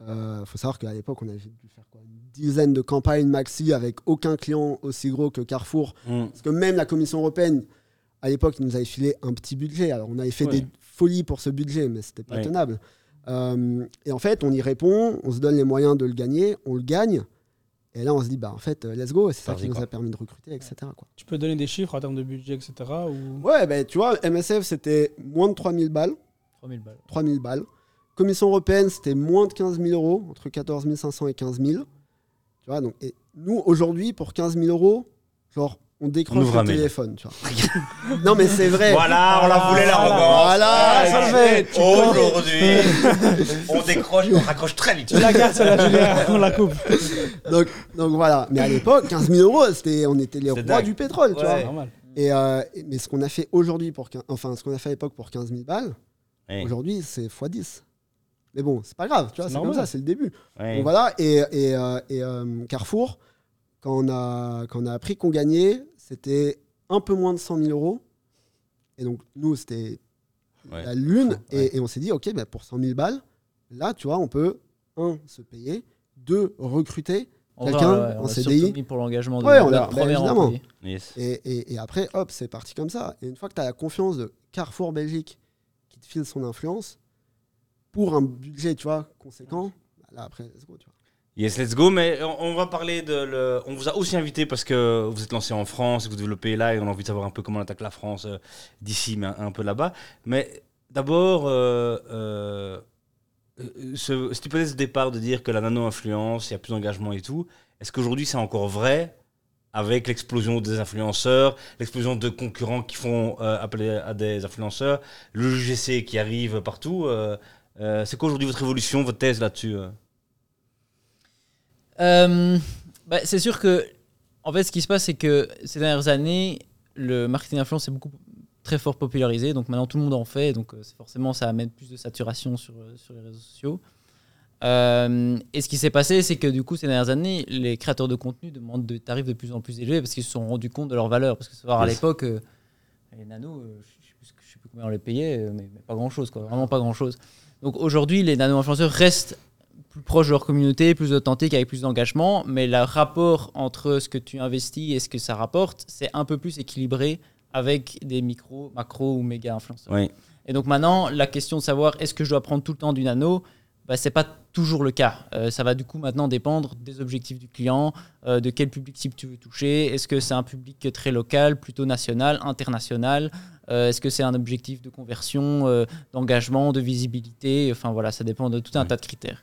Il faut savoir qu'à l'époque, on avait dû faire quoi, une dizaine de campagnes maxi avec aucun client aussi gros que Carrefour. Mm. Parce que même la Commission européenne, à l'époque, ils nous avait filé un petit budget. Alors, on avait fait Ouais. des folies pour ce budget, mais c'était pas Ouais. tenable. Euh, et en fait, on y répond, on se donne les moyens de le gagner, on le gagne. Et là, on se dit, bah, en fait, euh, let's go. Et c'est ça qui nous quoi. a permis de recruter, etc. Quoi. Tu peux donner des chiffres en termes de budget, etc. Ou... Ouais, ben tu vois, MSF, c'était moins de 3000 balles. 3000 balles. 3000 balles. Commission européenne, c'était moins de 15 000 euros, entre 14 500 et 15 000. Tu vois, donc, et nous, aujourd'hui, pour 15 000 euros, genre, on décroche le mail. téléphone, tu vois. non, mais c'est vrai. Voilà, on la voulait l'arrogance. Voilà, ça le fait. Aujourd'hui, on décroche, on raccroche très vite. Tu la gardes, celle-là, Julien, on la coupe. Donc, donc voilà. Mais à l'époque, 15 000 euros, c'était, on était les rois dingue. du pétrole, tu vois. Normal. Et, euh, et- mais ce qu'on a fait aujourd'hui pour, enfin, ce qu'on a fait à l'époque pour 15 000 balles, Ouais. aujourd'hui, c'est x10. Mais bon, c'est pas grave, tu vois, C'est comme ça, c'est le début. Ouais. Donc voilà, et, et, euh, et, euh, Carrefour, quand on a, quand on a appris qu'on gagnait, c'était un peu moins de 100 000 euros. Et donc, nous, c'était Ouais. la lune. Et, on s'est dit, OK, bah, pour 100 000 balles, là, tu vois, on peut, un, se payer, deux, recruter. Quelqu'un en a CDI? pour l'engagement de Ouais, on notre a- bah, évidemment. Yes. Et, et- et après, hop, c'est parti comme ça. Et une fois que tu as la confiance de Carrefour Belgique qui te file son influence, pour un budget, tu vois, conséquent, bah, là, après, let's go, tu vois. Yes, let's go. Mais on, va parler de. Le... On vous a aussi invité parce que vous êtes lancé en France, vous développez là, et on a envie de savoir un peu comment on attaque la France euh, d'ici, mais un, un peu là-bas. Mais d'abord, euh, euh, euh, ce, cette hypothèse de départ de dire que la nano-influence, il y a plus d'engagement et tout, est-ce qu'aujourd'hui c'est encore vrai avec l'explosion des influenceurs, l'explosion de concurrents qui font euh, appeler à des influenceurs, le UGC qui arrive partout euh, euh, C'est quoi aujourd'hui votre évolution, votre thèse là-dessus euh? Bah, c'est sûr que, en fait, ce qui se passe, c'est que ces dernières années, le marketing d'influence est beaucoup très fort popularisé. Donc maintenant, tout le monde en fait. Donc forcément, ça amène plus de saturation sur, sur les réseaux sociaux. Euh, et ce qui s'est passé, c'est que du coup, ces dernières années, les créateurs de contenu demandent des tarifs de plus en plus élevés parce qu'ils se sont rendus compte de leur valeur. Parce que savoir à Yes. l'époque, euh, les nanos, euh, je je sais plus combien on les payait, mais, mais pas grand chose, quoi. Vraiment pas grand chose. Donc aujourd'hui, les nano-influenceurs restent plus proches de leur communauté, plus authentiques, avec plus d'engagement, mais le rapport entre ce que tu investis et ce que ça rapporte, c'est un peu plus équilibré avec des micros, macro ou méga influenceurs. Oui. Et donc maintenant, la question de savoir est-ce que je dois prendre tout le temps du nano, bah, c'est pas toujours le cas. Euh, ça va du coup maintenant dépendre des objectifs du client, euh, de quel public cible tu veux toucher. Est-ce que c'est un public très local, plutôt national, international? Euh, Est-ce que c'est un objectif de conversion, d'engagement, de visibilité? Enfin voilà, ça dépend de tout un tas de critères.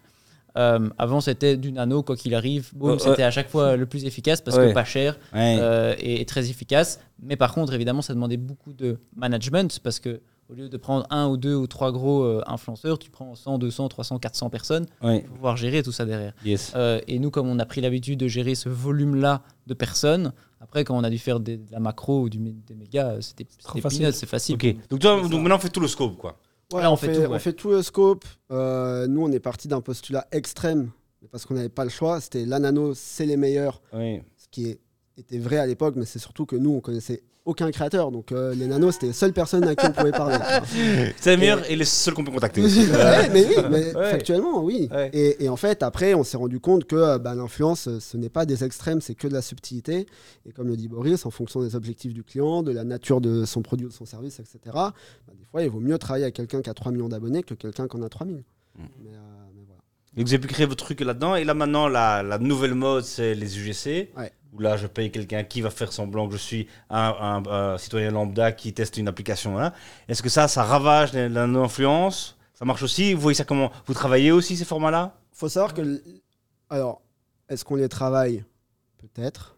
Euh, avant, c'était du nano, quoi qu'il arrive. C'était à chaque fois le plus efficace parce Ouais. que pas cher Ouais. euh, et, et très efficace. Mais par contre, évidemment, ça demandait beaucoup de management parce que au lieu de prendre un ou deux ou trois gros euh, influenceurs, tu prends 100, 200, 300, 400 personnes Ouais. pour pouvoir gérer tout ça derrière. Yes. Euh, et nous, comme on a pris l'habitude de gérer ce volume-là de personnes, après, quand on a dû faire des- de la macro ou du, des mégas, euh, c'était facile. c'est facile. Ok. Donc, toi, donc maintenant, on fait tout le scope, quoi. Ouais, Là, on on, fait fait, tout, ouais. on fait tout le scope. Euh, nous, on est parti d'un postulat extrême parce qu'on n'avait pas le choix. C'était la nano, c'est les meilleurs, Oui. ce qui est- était vrai à l'époque, mais c'est surtout que nous, on connaissait aucun créateur. Donc, euh, les nanos, c'était les seules personnes à qui on pouvait parler. C'est meilleurs et les seuls qu'on peut contacter aussi. Ouais, mais oui, mais Ouais. factuellement, oui. Ouais. Et, et en fait, après, on s'est rendu compte que euh, bah, l'influence, euh, ce n'est pas des extrêmes, c'est que de la subtilité. Et comme le dit Boris, en fonction des objectifs du client, de la nature de son produit ou de son service, etc., bah, des fois, il vaut mieux travailler avec quelqu'un qui a 3 millions d'abonnés que quelqu'un qui en a 3000. Mm. Mais, euh, mais voilà. Et vous avez pu créer votre truc là-dedans. Et là, maintenant, la, la nouvelle mode, c'est les UGC. Ouais. Où là, je paye quelqu'un qui va faire semblant que je suis un, un- un citoyen lambda qui teste une application. hein. Est-ce que ça, ça ravage non-influence? Ça marche aussi? Vous voyez ça comment? Vous travaillez aussi ces formats-là? Faut savoir que. Alors, est-ce qu'on les travaille? Peut-être.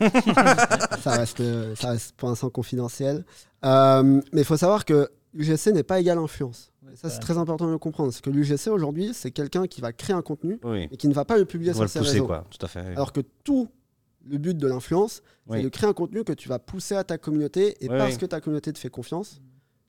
ça, reste, ça reste pour l'instant confidentiel. Euh, mais il faut savoir que l'UGC n'est pas égal à influence. Et ça, c'est très important de le comprendre. C'est que l'UGC aujourd'hui, c'est quelqu'un qui va créer un contenu Oui. et qui ne va pas le publier On va sur le ses pousser, réseaux. quoi. Tout à fait. Alors que tout le but de l'influence, Oui. c'est de créer un contenu que tu vas pousser à ta communauté et Oui, parce oui. que ta communauté te fait confiance,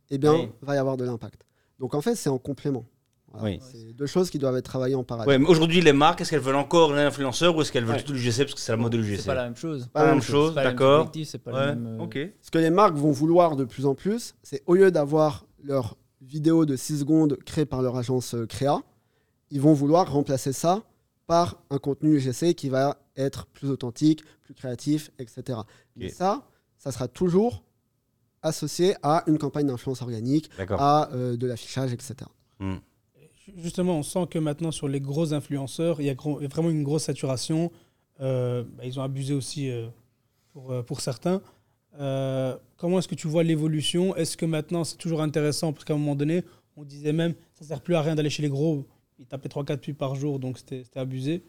eh bien, Oui. va y avoir de l'impact. Donc en fait, c'est en complément. Voilà. Oui. C'est deux choses qui doivent être travaillées en parallèle. Aujourd'hui, les marques, est-ce qu'elles veulent encore l'influenceur ou est-ce qu'elles veulent Ouais. tout l'UGC parce que c'est la mode de C'est l'UGC pas la même chose. Pas la même chose. C'est d'accord. objectifs, c'est pas Ouais, le même, ok. Ce que les marques vont vouloir de plus en plus, c'est au lieu d'avoir leur vidéo de 6 secondes créée par leur agence euh, créa, ils vont vouloir remplacer ça par un contenu UGC qui va être plus authentique, plus créatif, etc. Et ça, ça sera toujours associé à une campagne d'influence organique, à euh, de l'affichage, etc. Justement, on sent que maintenant, sur les gros influenceurs, il y a vraiment une grosse saturation. Euh, bah, ils ont abusé aussi euh, pour, euh, pour certains. Euh, comment est-ce que tu vois l'évolution? Est-ce que maintenant, c'est toujours intéressant? Parce qu'à un moment donné, on disait même, ça sert plus à rien d'aller chez les gros. Ils tapaient 3-4 pubs par jour, donc c'était c'était abusé.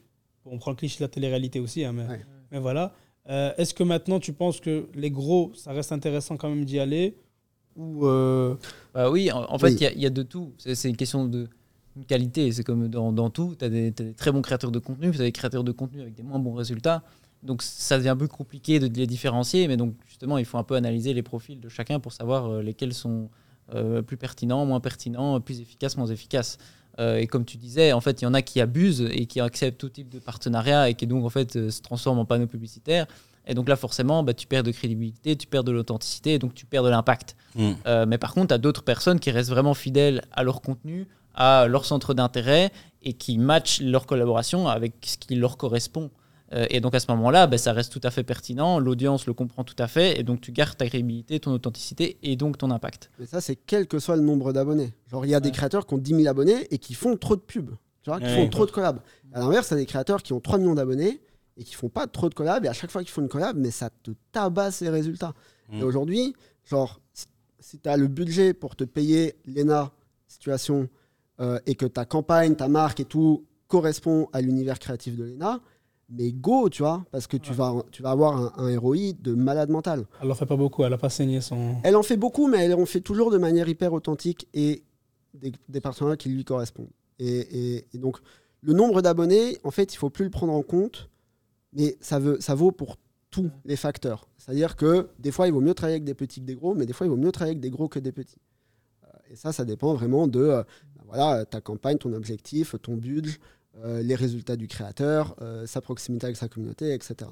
On prend le cliché de la télé-réalité aussi, hein, mais, Ouais. mais voilà. Euh, est-ce que maintenant, tu penses que les gros, ça reste intéressant quand même d'y aller Ou euh, Bah oui, en, en fait, Oui. il y a- il y, a de tout. C'est une question de une qualité. C'est comme dans, dans tout. Tu as, des t'as des très bons créateurs de contenu, puis tu as des créateurs de contenu avec des moins bons résultats. Donc ça devient un peu compliqué de les différencier. Mais donc justement, il faut un peu analyser les profils de chacun pour savoir euh, lesquels sont euh, plus pertinents, moins pertinents, plus efficaces, moins efficaces. Euh, et comme tu disais, en fait, il y en a qui abusent et qui acceptent tout type de partenariat et qui donc en fait euh, se transforment en panneaux publicitaires. Et donc là, forcément, bah, tu perds de crédibilité, tu perds de l'authenticité, et donc tu perds de l'impact. Mm. Euh, mais par contre, tu as d'autres personnes qui restent vraiment fidèles à leur contenu, à leur centre d'intérêt et qui matchent leur collaboration avec ce qui leur correspond. Euh, et donc à ce moment-là, ben, ça reste tout à fait pertinent, l'audience le comprend tout à fait, et donc tu gardes ta crédibilité, ton authenticité et donc ton impact. Mais ça, c'est quel que soit le nombre d'abonnés. Genre, il y a des créateurs qui ont 10 000 abonnés et qui font trop de pubs. Tu vois, qui Ouais. font trop de collabs. À l'inverse, il y a des créateurs qui ont 3 millions d'abonnés et qui font pas trop de collabs. Et à chaque fois qu'ils font une collab, mais ça te tabasse les résultats. Mm. Et aujourd'hui, genre, si- si tu as le budget pour te payer l'ENA situation euh, et que ta campagne, ta marque et tout correspond à l'univers créatif de l'ENA, mais go, tu vois, parce que tu, Ouais. vas, tu vas avoir un, un de malade mental. elle en fait pas beaucoup, elle a pas saigné son. Elle en fait beaucoup, mais elle en fait toujours de manière hyper authentique et des, des partenariats qui lui correspondent. Et, et- et donc, le nombre d'abonnés, en fait, il faut plus le prendre en compte, mais ça, veut, ça vaut pour tous les facteurs. C'est-à-dire que des fois, il vaut mieux travailler avec des petits que des gros, mais des fois, il vaut mieux travailler avec des gros que des petits. Euh, Et ça, ça dépend vraiment de euh, ben voilà, ta campagne, ton objectif, ton budget, les résultats du créateur, euh, sa proximité avec sa communauté, etc.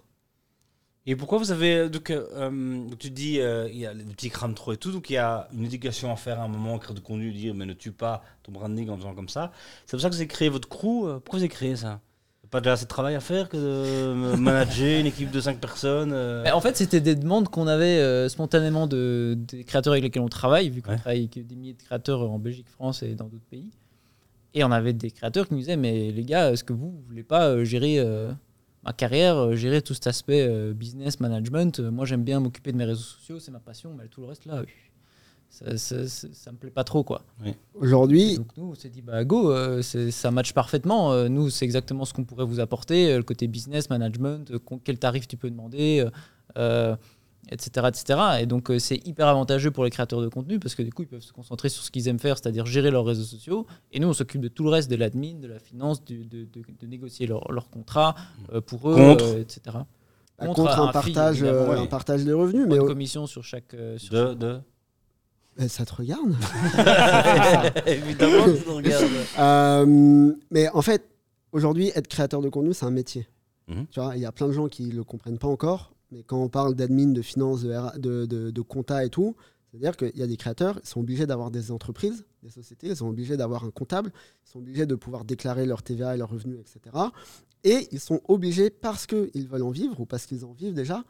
Et pourquoi vous avez. Donc, euh, euh, donc tu dis, euh, il y a des petits crânes trop et tout, donc il y a une éducation à faire à un moment, créer de contenu, dire, mais ne tue pas ton branding en faisant comme ça. C'est pour ça que vous avez créé votre crew. euh, Pourquoi vous avez créé ça? Pas déjà assez de travail à faire que de manager une équipe de 5 personnes euh, Mais en fait, c'était des demandes qu'on avait euh, spontanément de, des créateurs avec lesquels on travaille, vu qu'on Ouais. travaille avec des milliers de créateurs en Belgique, France et dans d'autres pays. Et on avait des créateurs qui nous disaient Mais les gars, est-ce que vous ne voulez pas euh, gérer euh, ma carrière, euh, gérer tout cet aspect euh, business, management? Moi, j'aime bien m'occuper de mes réseaux sociaux, c'est ma passion, mais tout le reste là, ça, ça, ça, ça me plaît pas trop. quoi. Aujourd'hui, donc nous, on s'est dit, bah go, euh, c'est- ça match parfaitement. Euh, nous, c'est exactement ce qu'on pourrait vous apporter, euh, le côté business, management, euh, quel tarif tu peux demander, euh, euh, etc., etc. Et donc, euh, c'est hyper avantageux pour les créateurs de contenu parce que du coup, ils peuvent se concentrer sur ce qu'ils aiment faire, c'est-à-dire gérer leurs réseaux sociaux. Et nous, on s'occupe de tout le reste, de l'admin, de la finance, du- de, de- de négocier leur, leur contrat euh, pour eux, Contre. euh, etc. bah, Contre contre un partage, euh, un partage des revenus, mais commission sur chaque. euh, sur De, de... eh, ça te regarde. Évidemment, tu nous regardes. Euh, mais en fait, aujourd'hui, être créateur de contenu, c'est un métier. Mhm. Tu vois, il y a plein de gens qui ne le comprennent pas encore. Mais quand on parle d'admin, de finance, de, de, de- compta et tout, c'est-à-dire qu'il y a des créateurs, ils sont obligés d'avoir des entreprises, des sociétés, ils sont obligés d'avoir un comptable, ils sont obligés de pouvoir déclarer leur TVA et leurs revenus, etc. Et ils sont obligés, parce qu'ils veulent en vivre ou parce qu'ils en vivent déjà,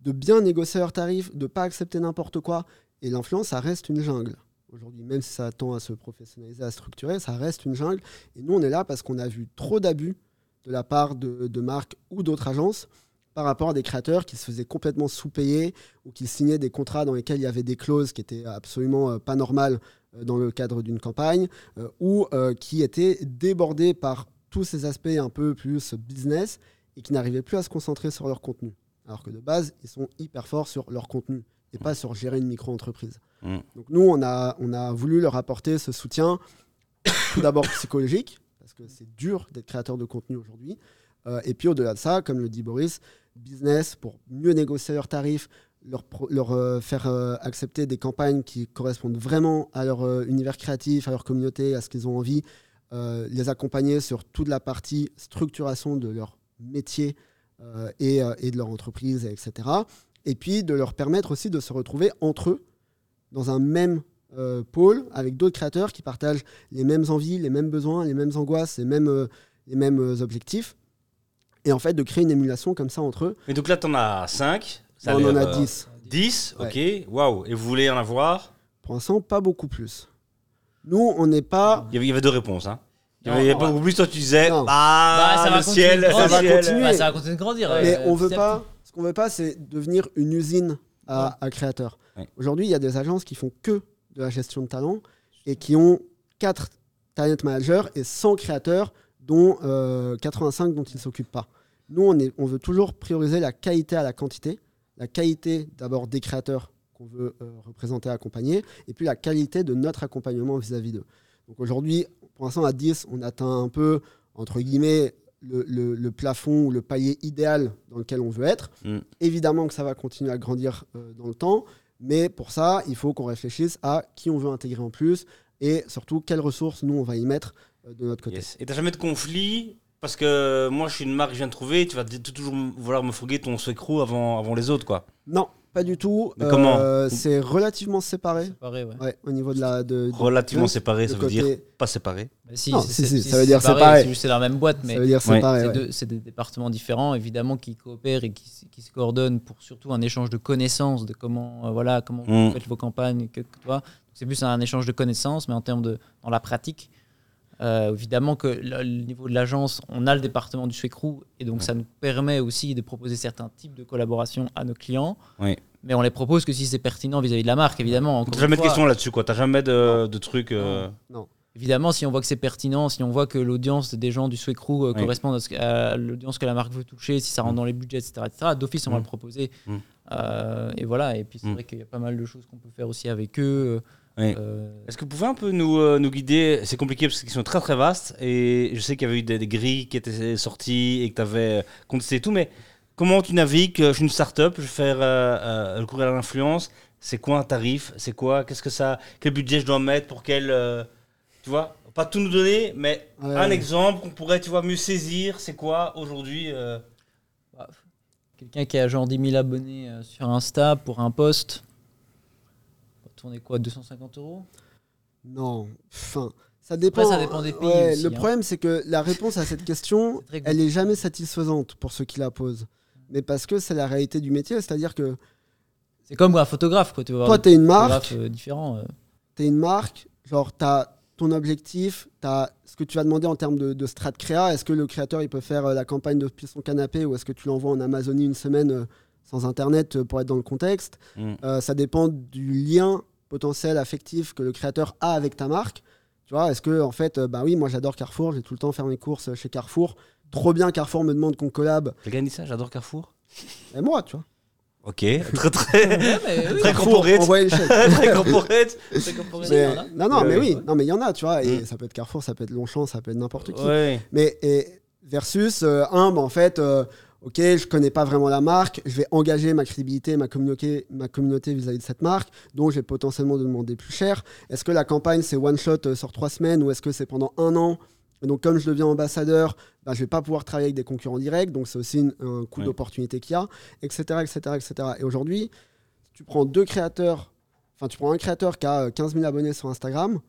de bien négocier leurs tarifs, de ne pas accepter n'importe quoi. Et l'influence, ça reste une jungle. Aujourd'hui, même si ça tend à se professionnaliser, à structurer, ça reste une jungle. Et nous, on est là parce qu'on a vu trop d'abus de la part de, de marques ou d'autres agences par rapport à des créateurs qui se faisaient complètement sous-payer ou qui signaient des contrats dans lesquels il y avait des clauses qui étaient absolument euh, pas normales euh, dans le cadre d'une campagne euh, ou qui étaient débordés par tous ces aspects un peu plus business et qui n'arrivaient plus à se concentrer sur leur contenu. Alors que de base, ils sont hyper forts sur leur contenu et pas sur gérer une micro-entreprise. Mm. Donc nous, on a, on a voulu leur apporter ce soutien, tout d'abord psychologique, parce que c'est dur d'être créateur de contenu aujourd'hui. Euh, et puis au-delà de ça, comme le dit Boris, business pour mieux négocier leurs tarifs, leur, euh, faire euh, accepter des campagnes qui correspondent vraiment à leur euh, univers créatif, à leur communauté, à ce qu'ils ont envie, les accompagner sur toute la partie structuration de leur métier et, et de leur entreprise, etc. Et puis de leur permettre aussi de se retrouver entre eux dans un même pôle avec d'autres créateurs qui partagent les mêmes envies, les mêmes besoins, les mêmes angoisses, les mêmes, les mêmes objectifs. Et en fait, de créer une émulation comme ça entre eux. Mais donc là, t'en as 5. on en a 10. 10, ok. Waouh. Et vous voulez en avoir? Pour l'instant, pas beaucoup plus. Nous, on n'est pas. il y, avait, il y avait deux réponses. Hein. Il y Non, avait, il y avait on pas beaucoup plus. Toi, tu disais, Non. bah, Bah, ça va le continuer ciel, de Ça va ciel. continuer. Bah, ça va continuer de grandir. Mais euh, on veut pas. Ce qu'on veut pas, c'est devenir une usine à, à créateurs. Ouais. Aujourd'hui, il y a des agences qui font que de la gestion de talent et qui ont 4 talent managers et 100 créateurs, dont euh, 85 dont ils ne s'occupent pas. Nous, on, est, on veut toujours prioriser la qualité à la quantité. La qualité d'abord des créateurs qu'on veut euh, représenter, accompagner, et puis la qualité de notre accompagnement vis-à-vis d'eux. Donc aujourd'hui, pour l'instant, à 10, on atteint un peu, entre guillemets, le, le- le plafond ou le palier idéal dans lequel on veut être. Mm. Évidemment que ça va continuer à grandir euh, dans le temps, mais pour ça, il faut qu'on réfléchisse à qui on veut intégrer en plus et surtout quelles ressources nous on va y mettre euh, de notre côté. Yes. Et t'as jamais de conflit Parce que moi, je suis une marque que je viens de trouver. Tu vas toujours vouloir me fourguer ton secrou avant, avant les autres, quoi. Non, pas du tout. Mais comment Euh, C'est relativement séparé. Séparé, ouais. Ouais, au niveau de la. De, de- Relativement de- séparé, ça veut dire pas séparé. Bah, si, Non, si, ça veut dire séparé. C'est juste la même boîte, mais Ça veut dire Ouais. séparé. c'est ouais. des départements différents, évidemment, qui coopèrent et qui, qui se coordonnent pour surtout un échange de connaissances de comment, euh, voilà, comment Mm. vous faites vos campagnes. Que, que toi. C'est plus un échange de connaissances, mais en termes de dans la pratique. Euh, évidemment que le, le niveau de l'agence, on a le département du Swecrou et donc ça nous permet aussi de proposer certains types de collaborations à nos clients. Oui. Mais on les propose que si c'est pertinent vis-à-vis de la marque, évidemment. T'as jamais de questions là-dessus, quoi. T'as jamais de, de trucs. euh, Évidemment, si on voit que c'est pertinent, si on voit que l'audience des gens du Swecrou euh, Oui. correspond à, l'audience que la marque veut toucher, si ça rentre Mm. dans les budgets, etc., etc., d'office, on va Mm. le proposer. Mm. Euh, et voilà, et puis c'est vrai qu'il y a pas mal de choses qu'on peut faire aussi avec eux. Oui. Euh, Est-ce que vous pouvez un peu nous, euh, nous guider? C'est compliqué parce qu'ils sont très très vastes et je sais qu'il y avait eu des, des grilles qui étaient sorties et que tu avais contesté et tout, mais comment tu navigues Je suis une start-up, je vais faire euh, euh, le courrier à l'influence. C'est quoi un tarif? C'est quoi? Qu'est-ce que ça Quel budget je dois mettre pour quel. euh, tu vois? Pas tout nous donner, mais Ouais. un exemple qu'on pourrait tu vois, mieux saisir. C'est quoi aujourd'hui euh, bah, Quelqu'un qui a genre 10 000 abonnés euh, sur Insta pour un post, tourner quoi 250 euros? Non, enfin, ça dépend. Après, ça dépend des pays Ouais, aussi, le hein. problème, c'est que la réponse à cette question, elle est jamais satisfaisante pour ceux qui la posent. Mais parce que c'est la réalité du métier, c'est-à-dire que C'est comme un photographe, quoi. Tu vas toi, voir tu es une marque, euh, différents. euh. tu es une marque, genre, tu as ton objectif, tu as ce que tu vas demander en termes de, de strat créa. Est-ce que le créateur il peut faire euh, la campagne depuis son canapé ou est-ce que tu l'envoies en Amazonie une semaine euh, sans internet pour être dans le contexte? Mm. Euh, Ça dépend du lien potentiel affectif que le créateur a avec ta marque. Tu vois, est-ce que en fait, euh, bah oui, moi j'adore Carrefour, j'ai tout le temps faire mes courses chez Carrefour. Trop bien, Carrefour me demande qu'on collab. Quelqu'un dit ça J'adore Carrefour? Et moi, tu vois. Ok, très très, Ouais, mais oui. très Carrefour, corporate. envoyez le chèque. très corporate. Mais- non, non, Ouais, mais ouais. oui, non, mais il y en a, tu vois. Et Mm. ça peut être Carrefour, ça peut être Longchamp, ça peut être n'importe qui. Ouais. Mais et versus euh, un, bah, en fait, euh, ok, je connais pas vraiment la marque, je vais engager ma crédibilité, ma communauté, ma communauté vis-à-vis de cette marque, dont j'ai potentiellement demander plus cher. Est-ce que la campagne c'est one shot euh, sur trois semaines ou est-ce que c'est pendant un an? Et donc comme je deviens ambassadeur, bah, je vais pas pouvoir travailler avec des concurrents directs, donc c'est aussi une- un coût Ouais. d'opportunité qu'il y a, etc., etc., etc. Et aujourd'hui, tu prends deux créateurs, enfin tu prends un créateur qui a euh, 15 000 abonnés sur Instagram,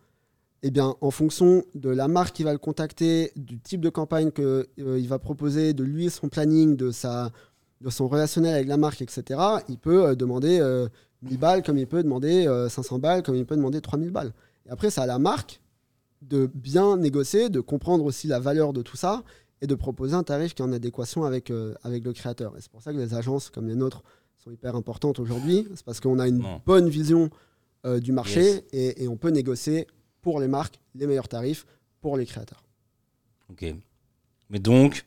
eh bien, en fonction de la marque qui va le contacter, du type de campagne qu'il va proposer, de lui, son planning, de, sa, de son relationnel avec la marque, etc., il peut euh, demander euh, 1000 balles comme il peut demander euh, 500 balles, comme il peut demander 3000 balles. Et après, c'est à la marque de bien négocier, de comprendre aussi la valeur de tout ça et de proposer un tarif qui est en adéquation avec, euh, avec le créateur. Et c'est pour ça que les agences comme les nôtres sont hyper importantes aujourd'hui. C'est parce qu'on a une Non. bonne vision euh, du marché Yes. et, et on peut négocier pour les marques les meilleurs tarifs pour les créateurs. Ok. Mais donc,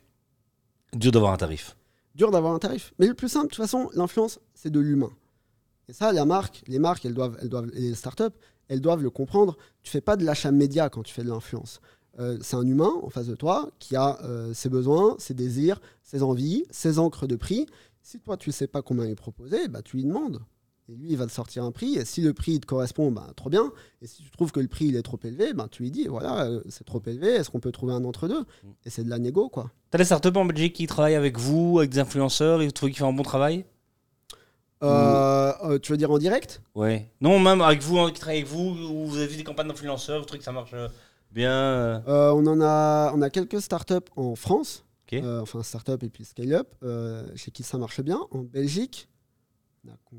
dur d'avoir un tarif. Dur d'avoir un tarif. Mais le plus simple, de toute façon, l'influence, c'est de l'humain. Et ça, la marque, les marques, elles doivent, elles doivent, les startups, elles doivent le comprendre. Tu fais pas de l'achat média quand tu fais de l'influence. Euh, c'est un humain en face de toi qui a euh, ses besoins, ses désirs, ses envies, ses encres de prix. Si toi, tu sais pas combien il est proposé, bah, tu lui demandes. Et lui, il va te sortir un prix. Et si le prix il te correspond, bah, trop bien. Et si tu trouves que le prix il est trop élevé, bah, tu lui dis voilà, euh, c'est trop élevé. Est-ce qu'on peut trouver un entre-deux Et c'est de la négo, quoi. T'as des startups en Belgique qui travaillent avec vous, avec des influenceurs, et vous trouvez qu'ils font un bon travail? Euh, euh, tu veux dire en direct? Ouais. Non, même avec vous, hein, qui travaillent avec vous, où vous avez vu des campagnes d'influenceurs, vous trouvez que ça marche bien euh, on en a, on a quelques startups en France, Ok. Euh, enfin startup et puis scale-up, euh, chez qui ça marche bien. En Belgique, on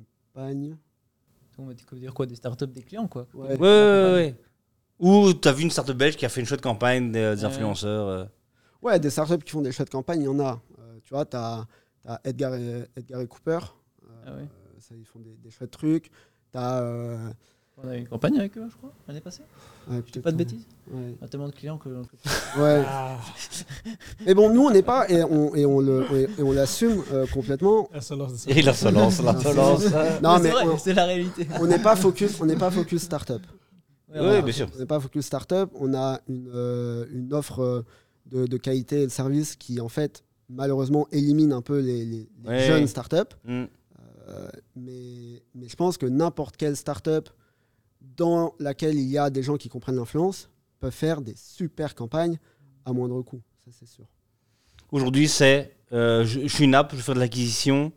On va dire quoi Des startups, des clients, quoi. Ouais. Ouais, ouais, ouais. Ou t'as vu une startup belge qui a fait une chouette campagne des, influenceurs euh. Ouais, des startups qui font des chouettes campagnes, il y en a. Euh, tu vois, tu as, Edgar, et, Edgar et Cooper, euh, Ah ouais. ça, ils font des, des chouettes trucs. Tu as. On a eu une campagne avec eux, je crois, l'année passée. Je dis pas de bêtises. Ouais. On a tellement de clients que. Ouais. Ah, Mais bon, nous, on n'est pas, et on, et on le- et- on l'assume euh, complètement. ça. Et l'insolence, l'insolence. Non, c'est mais vrai, on- c'est la réalité. on n'est pas focus, on n'est pas focus startup. Ouais, Oui, bien sûr. On n'est pas focus startup, on a une, euh, une offre euh, de, de qualité et de service qui, en fait, malheureusement, élimine un peu les, les- les Ouais. jeunes startups. Mm. Euh, mais, mais je pense que n'importe quelle startup dans laquelle il y a des gens qui comprennent l'influence peut faire des super campagnes à moindre coût. Ça, c'est sûr. Aujourd'hui, c'est euh, je, je suis une app, je faire de l'acquisition.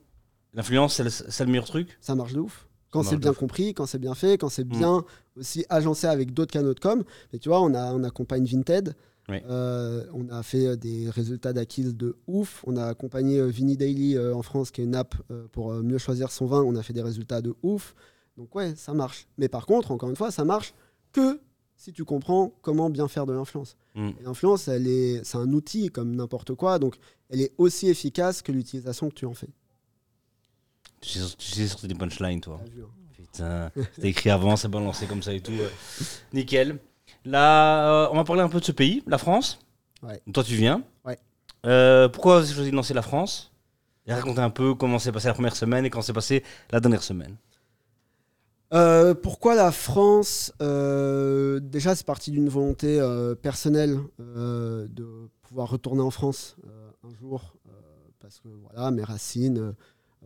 L'influence, c'est le, meilleur truc. Ça marche de ouf. Quand c'est bien compris, quand c'est bien fait, quand c'est Mm. bien aussi agencé avec d'autres canaux de com. Mais tu vois, on, a, on accompagne Vinted. Oui. Euh, on a fait euh, des résultats d'acquise de ouf. On a accompagné Vini Daily euh, en France, qui est une app pour mieux choisir son vin. On a fait des résultats de ouf. Donc ouais, ça marche. Mais par contre, encore une fois, ça marche que si tu comprends comment bien faire de l'influence. Mm. L'influence, elle est, c'est un outil comme n'importe quoi. Donc elle est aussi efficace que l'utilisation que tu en fais. Tu sais, sortir des punchlines, toi. Hein. Putain, c'était écrit avant, c'est balancé comme ça et tout. Nickel. Là, euh, on va parler un peu de ce pays, la France. Ouais. Toi, tu viens. Ouais. Euh, pourquoi vous avez choisi de lancer la France? Et racontez un peu comment s'est passé la première semaine et comment s'est passé la dernière semaine. Euh, pourquoi la France Euh, Déjà, c'est parti d'une volonté euh, personnelle de pouvoir retourner en France un jour, parce que voilà, mes racines,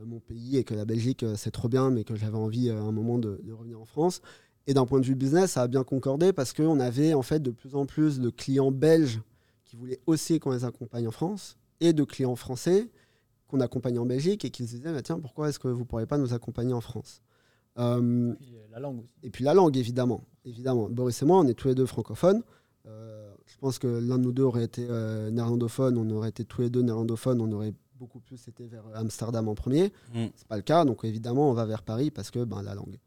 mon pays, et que la Belgique, c'est trop bien, mais que j'avais envie à un moment de, de revenir en France. Et d'un point de vue business, ça a bien concordé parce qu'on avait en fait de plus en plus de clients belges qui voulaient aussi qu'on les accompagne en France, et de clients français qu'on accompagne en Belgique et qui se disaient bah, tiens, pourquoi est-ce que vous ne pourriez pas nous accompagner en France? Euh, Puis, euh, la langue aussi. et puis la langue, évidemment. évidemment. Boris et moi, on est tous les deux francophones. Euh, je pense que l'un de nous deux aurait été euh, néerlandophone, on aurait été tous les deux néerlandophones, on aurait beaucoup plus été vers Amsterdam en premier. Mm. C'est pas le cas, donc évidemment, on va vers Paris parce que ben, la langue.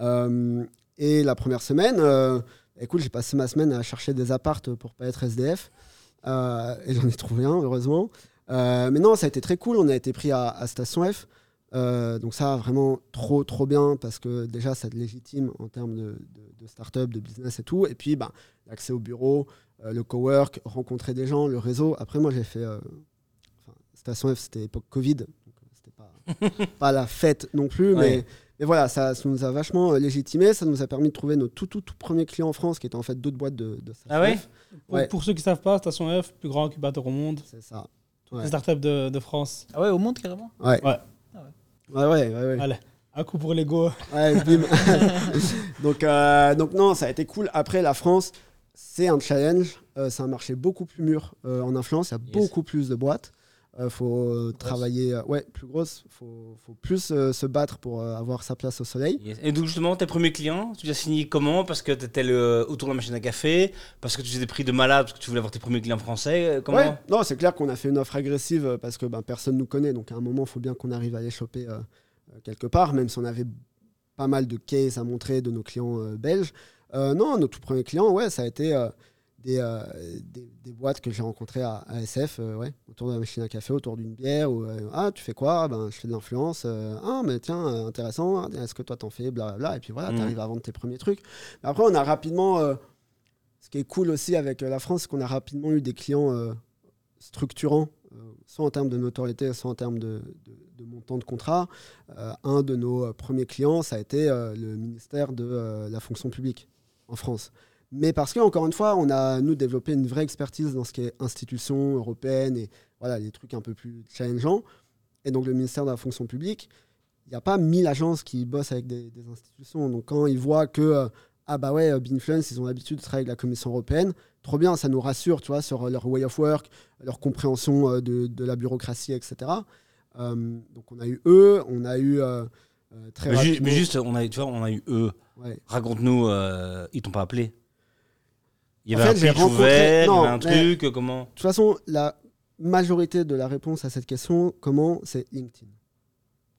Euh, et la première semaine, euh, Écoute, j'ai passé ma semaine à chercher des appartes pour pas être SDF. Euh, et j'en ai trouvé un, heureusement. Euh, mais non, ça a été très cool. On a été pris à, à Station F. Euh, donc ça, vraiment trop, trop bien parce que déjà, ça te légitime en termes de, de, de start-up, de business et tout. Et puis, bah, l'accès au bureau, euh, le cowork, rencontrer des gens, le réseau. Après, moi, j'ai fait... euh, Station F, c'était époque Covid. Donc, c'était pas, pas la fête non plus. Ouais. Mais, mais voilà, ça, ça nous a vachement légitimé. Ça nous a permis de trouver nos tout, tout, tout premiers clients en France qui étaient en fait d'autres boîtes de, de Station Ah ouais F. Pour, Ouais. pour ceux qui ne savent pas, Station F, plus grand incubateur au monde, C'est ça. les Ouais. startups de, de France. Ah ouais, au monde carrément Ouais. Ouais. Ouais, ouais, ouais, ouais. Allez, un coup pour l'ego. Ouais, bim. donc, euh, donc non, ça a été cool. Après, la France, c'est un challenge. Euh, c'est un marché beaucoup plus mûr euh, en influence. Il y a Yes. beaucoup plus de boîtes. Il faut euh, travailler, euh, ouais, plus grosse. Il faut, faut plus euh, se battre pour euh, avoir sa place au soleil. Yes. Et donc justement, tes premiers clients, tu les as signés comment? Parce que tu étais le, autour de la machine à café Parce que tu faisais des prix de malade Parce que tu voulais avoir tes premiers clients français euh, Comment? Ouais, non, c'est clair qu'on a fait une offre agressive euh, parce que ben, personne nous connaît. Donc à un moment, il faut bien qu'on arrive à les choper euh, euh, quelque part, même si on avait pas mal de cases à montrer de nos clients euh, belges. Euh, non, nos tout premiers clients, ouais, ça a été euh, des, euh, des, des boîtes que j'ai rencontrées à, à SF, euh, ouais, autour de la machine à café, autour d'une bière. Ou, euh, ah, tu fais quoi? Ben, Je fais de l'influence. Ah, mais tiens, intéressant. Est-ce que toi t'en fais? Blablabla. Et puis voilà, Mhm. tu arrives à vendre tes premiers trucs. Mais après, on a rapidement. ce qui est cool aussi avec la France, c'est qu'on a rapidement eu des clients structurants, soit en termes de notoriété, soit en termes de, de- de montant de contrat. Un de nos premiers clients, ça a été le ministère de la fonction publique en France. Mais parce que, encore une fois, on a, nous, développé une vraie expertise dans ce qui est institutions européennes et voilà, les trucs un peu plus challengeants. Et donc, le ministère de la fonction publique, il n'y a pas mille agences qui bossent avec des, des institutions. Donc, quand ils voient que, euh, ah bah ouais, euh, Binfluence, ils ont l'habitude de travailler avec la Commission européenne, trop bien, ça nous rassure, tu vois, sur euh, leur way of work, leur compréhension de, de la bureaucratie, etc. Euh, donc, on a eu eux, on a eu euh, très mais, rapidement- juste, on a, tu vois, on a eu eux. Ouais. Raconte-nous, ils t'ont pas appelé Il y En avait fait, j'ai un pitch rencontré- ouvert, il y avait un mais- truc, euh, comment De toute façon, la majorité de la réponse à cette question, comment, c'est LinkedIn.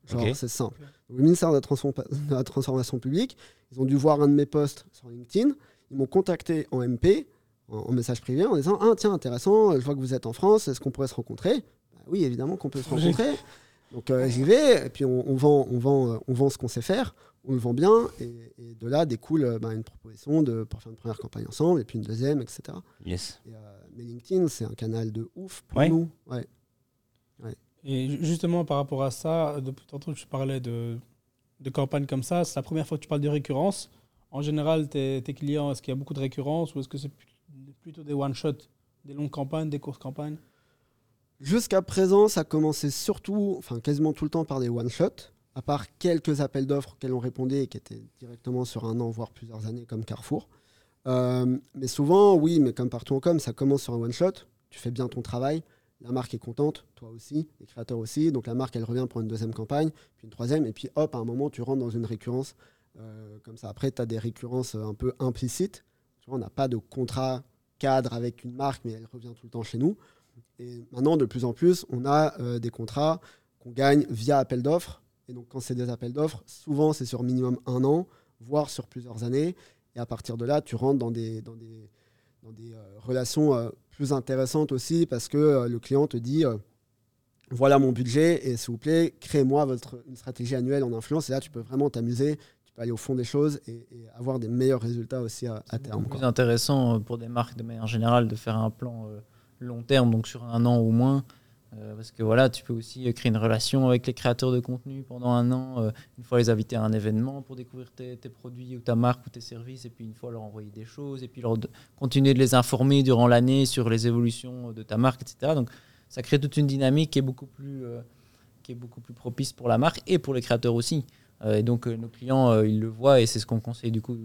Genre, c'est simple. Donc, le ministère de la, Transform- de la Transformation publique, ils ont dû voir un de mes posts sur LinkedIn. Ils m'ont contacté en MP, en, en message privé, en disant Ah, tiens, intéressant, je vois que vous êtes en France, est-ce qu'on pourrait se rencontrer? Bah Oui, évidemment qu'on peut se rencontrer. Donc euh, j'y vais, et puis on, on vend, on, vend, euh, on vend ce qu'on sait faire, on le vend bien, et, et de là découle euh, bah, une proposition de, pour faire une première campagne ensemble, et puis une deuxième, etc. Yes. Et, euh, mais LinkedIn, c'est un canal de ouf pour Ouais. nous. Ouais. Et ju- justement, par rapport à ça, depuis tantôt, je parlais de, de campagnes comme ça. C'est la première fois que tu parles de récurrence. En général, tes, tes clients, est-ce qu'il y a beaucoup de récurrence ou est-ce que c'est pl- plutôt des one-shots, des longues campagnes, des courtes campagnes? Jusqu'à présent, ça commençait surtout, enfin quasiment tout le temps par des one-shots, à part quelques appels d'offres auxquels on répondait et qui étaient directement sur un an, voire plusieurs années, comme Carrefour. Euh, mais souvent, oui, mais comme partout en com, ça commence sur un one-shot, tu fais bien ton travail, la marque est contente, toi aussi, les créateurs aussi, donc la marque, elle revient pour une deuxième campagne, puis une troisième, et puis hop, à un moment, tu rentres dans une récurrence euh, comme ça. Après, tu as des récurrences euh, un peu implicites. Tu vois, on n'a pas de contrat cadre avec une marque, mais elle revient tout le temps chez nous. Et maintenant, de plus en plus, on a des contrats qu'on gagne via appel d'offres. Et donc, quand c'est des appels d'offres, souvent, c'est sur minimum un an, voire sur plusieurs années. Et à partir de là, tu rentres dans des, dans des, dans des euh, relations euh, plus intéressantes aussi parce que euh, le client te dit voilà mon budget et s'il vous plaît, créez-moi votre, une stratégie annuelle en influence. Et là, tu peux vraiment t'amuser, tu peux aller au fond des choses et, et avoir des meilleurs résultats aussi à, à terme. C'est plus intéressant pour des marques de manière générale de faire un plan long terme, donc sur un an ou moins. Euh, parce que voilà, tu peux aussi euh, créer une relation avec les créateurs de contenu pendant un an, euh, une fois les inviter à un événement pour découvrir tes, produits ou ta marque ou tes services, et puis une fois leur envoyer des choses, et puis leur continuer de les informer durant l'année sur les évolutions de ta marque, etc. Donc ça crée toute une dynamique qui est beaucoup plus, qui est beaucoup plus propice pour la marque et pour les créateurs aussi. Et donc nos clients, ils le voient, et c'est ce qu'on conseille du coup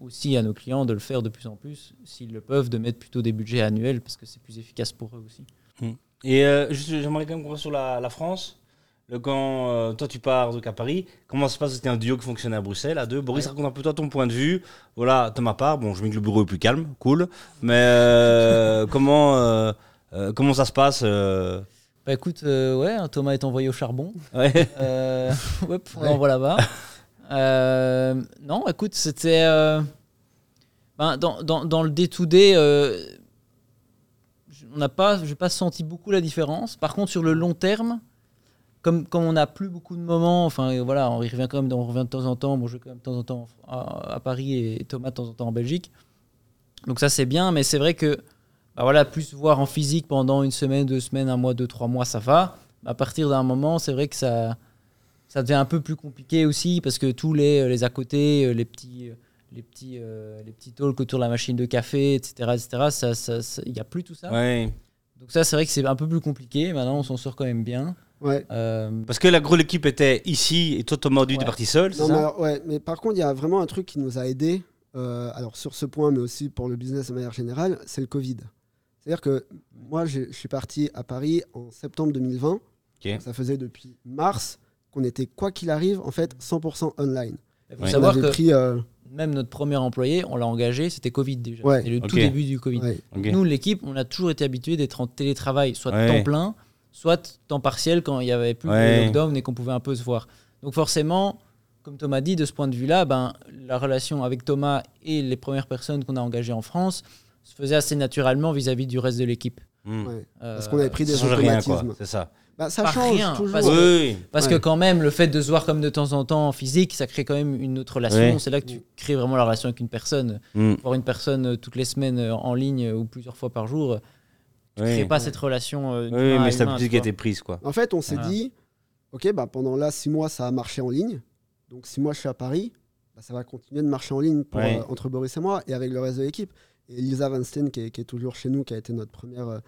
aussi à nos clients de le faire de plus en plus, s'ils le peuvent, de mettre plutôt des budgets annuels parce que c'est plus efficace pour eux aussi. Et euh, juste, j'aimerais quand même qu'on sur la, la France. Le, quand euh, toi tu pars donc à Paris, comment ça se passe? C'était un duo qui fonctionnait à Bruxelles, à deux. Boris, raconte un peu toi ton point de vue. Voilà, de ma part, bon, je mets que le bureau est plus calme, cool. Mais euh, comment, euh, comment ça se passe Bah écoute, ouais, un Thomas est envoyé au charbon. ouais. Hop, on Ouais. l'envoie là-bas. Non, écoute, c'était. Ben, dans, dans, dans le day-to-day, on n'a pas, pas senti beaucoup la différence. Par contre, sur le long terme, comme, comme on n'a plus beaucoup de moments, enfin voilà, on revient quand même, on revient de temps en temps. Bon, je vais quand même de temps en temps à, Paris et Thomas de temps en temps en Belgique. Donc ça c'est bien, mais c'est vrai que bah voilà, plus voir en physique pendant une semaine, deux semaines, un mois, deux, trois mois, ça va. À partir d'un moment, c'est vrai que ça, ça devient un peu plus compliqué aussi parce que tous les, les à côté, les petits, les petits, euh, les petits talks autour de la machine de café, etc., etc. Ça, ça, ça- il n'y a plus tout ça. Ouais. Donc ça, c'est vrai que c'est un peu plus compliqué. Maintenant, on s'en sort quand même bien. Ouais. Euh, Parce que la grosse équipe était ici et toi, Thomas Audu, Ouais. t'es parti seul, Non, mais, ça alors, ouais, mais par contre, il y a vraiment un truc qui nous a aidés, euh, alors sur ce point, mais aussi pour le business de manière générale, c'est le Covid. C'est-à-dire que moi, je suis parti à Paris en septembre 2020. Ok. Ça faisait depuis mars qu'on était, quoi qu'il arrive, en fait, 100% online. Il faut savoir que pris, euh, même notre premier employé, on l'a engagé, c'était Covid déjà. Ouais. C'était le tout début du Covid. ouais. Nous, l'équipe, on a toujours été habitué d'être en télétravail, soit Ouais. temps plein, soit temps partiel quand il n'y avait plus Ouais. de lockdown et qu'on pouvait un peu se voir. Donc forcément, comme Thomas dit, de ce point de vue-là, ben, la relation avec Thomas et les premières personnes qu'on a engagées en France se faisait assez naturellement vis-à-vis du reste de l'équipe. Hmm. ouais. Euh, Parce qu'on avait pris des automatismes. C'est ça. Bah, ça Pas change rien, toujours. parce Oui, que- oui. Parce que Ouais. quand même, le fait de se voir comme de temps en temps en physique, ça crée quand même une autre relation. Ouais. C'est là que tu crées vraiment la relation avec une personne. Hmm. Voir une personne euh, toutes les semaines euh, en ligne euh, ou plusieurs fois par jour, tu Oui. crées pas cette relation. euh, Oui, mais c'est l'habitude tu qui a été prise, quoi. En fait, on s'est Voilà. dit, ok, bah, pendant là, six mois, ça a marché en ligne. Donc, si moi, je suis à Paris, bah, ça va continuer de marcher en ligne pour, Ouais. euh, entre Boris et moi et avec le reste de l'équipe. Et Lisa Van Steen, qui est, qui est toujours chez nous, qui a été notre première, euh,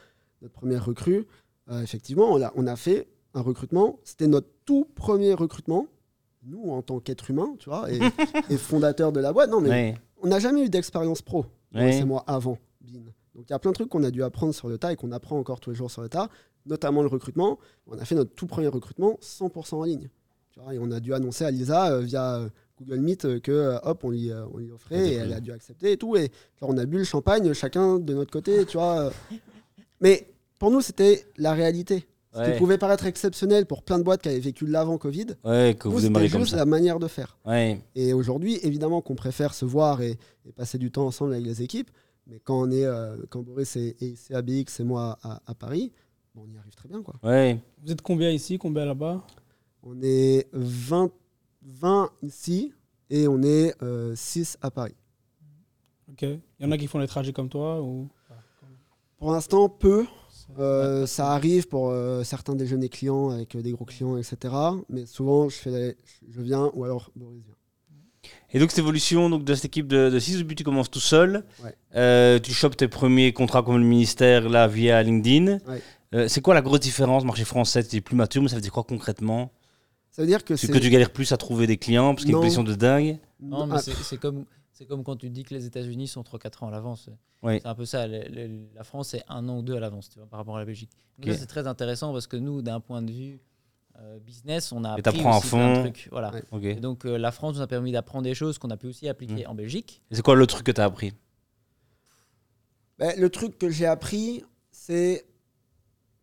notre première recrue, euh, effectivement, on a, on a fait un recrutement. C'était notre tout premier recrutement, nous, en tant qu'être humain, tu vois, et, et fondateur de la boîte. Non, mais Ouais. on n'a jamais eu d'expérience pro, Ouais. et moi, avant BIN. Donc il y a plein de trucs qu'on a dû apprendre sur le tas et qu'on apprend encore tous les jours sur le tas, notamment le recrutement. On a fait notre tout premier recrutement 100% en ligne. Tu vois, et on a dû annoncer à Lisa euh, via euh, Google Meet que hop, on lui, on lui offrait et elle a dû accepter et tout. Et genre, on a bu le champagne chacun de notre côté, tu vois. Mais pour nous, c'était la réalité. Ce qui Ouais. pouvait paraître exceptionnel pour plein de boîtes qui avaient vécu l'avant-Covid, Ouais, que nous, vous c'était comme juste ça. la manière de faire. Ouais. Et aujourd'hui, évidemment qu'on préfère se voir et, et passer du temps ensemble avec les équipes. Mais quand on est, euh, quand Boris est, est ici à BX et moi à, à Paris, bon, on y arrive très bien. Quoi. Ouais. Vous êtes combien ici, combien là-bas? On est 20, 20 ici et on est 6 à Paris. Ok. Il y en a qui font les trajets comme toi ou? Pour l'instant, peu. Euh, ça arrive pour euh, certains déjeuners clients avec euh, des gros clients, etc. Mais souvent, je, fais les- je viens ou alors Boris vient. Et donc, cette évolution donc, de cette équipe de 6, au début, tu commences tout seul. Ouais. Euh, tu chopes tes premiers contrats comme le ministère là via LinkedIn. Ouais. Euh, c'est quoi la grosse différence marché français? Tu es plus mature, mais ça veut dire quoi concrètement? Ça veut dire que C'est que tu galères plus à trouver des clients parce qu'il y a une pression de dingue? Non, mais Ah, c'est comme, c'est comme quand tu dis que les États-Unis sont 3-4 ans à l'avance. Oui. C'est un peu ça. le- le- la France est un an ou deux à l'avance tu vois, par rapport à la Belgique. C'est très intéressant parce que nous, d'un point de vue euh, business, on a Et appris aussi plein de trucs. Voilà. Ouais. Ok. Et donc euh, la France nous a permis d'apprendre des choses qu'on a pu aussi appliquer Mm. en Belgique. C'est quoi le truc que tu as appris? Ben, le truc que j'ai appris, c'est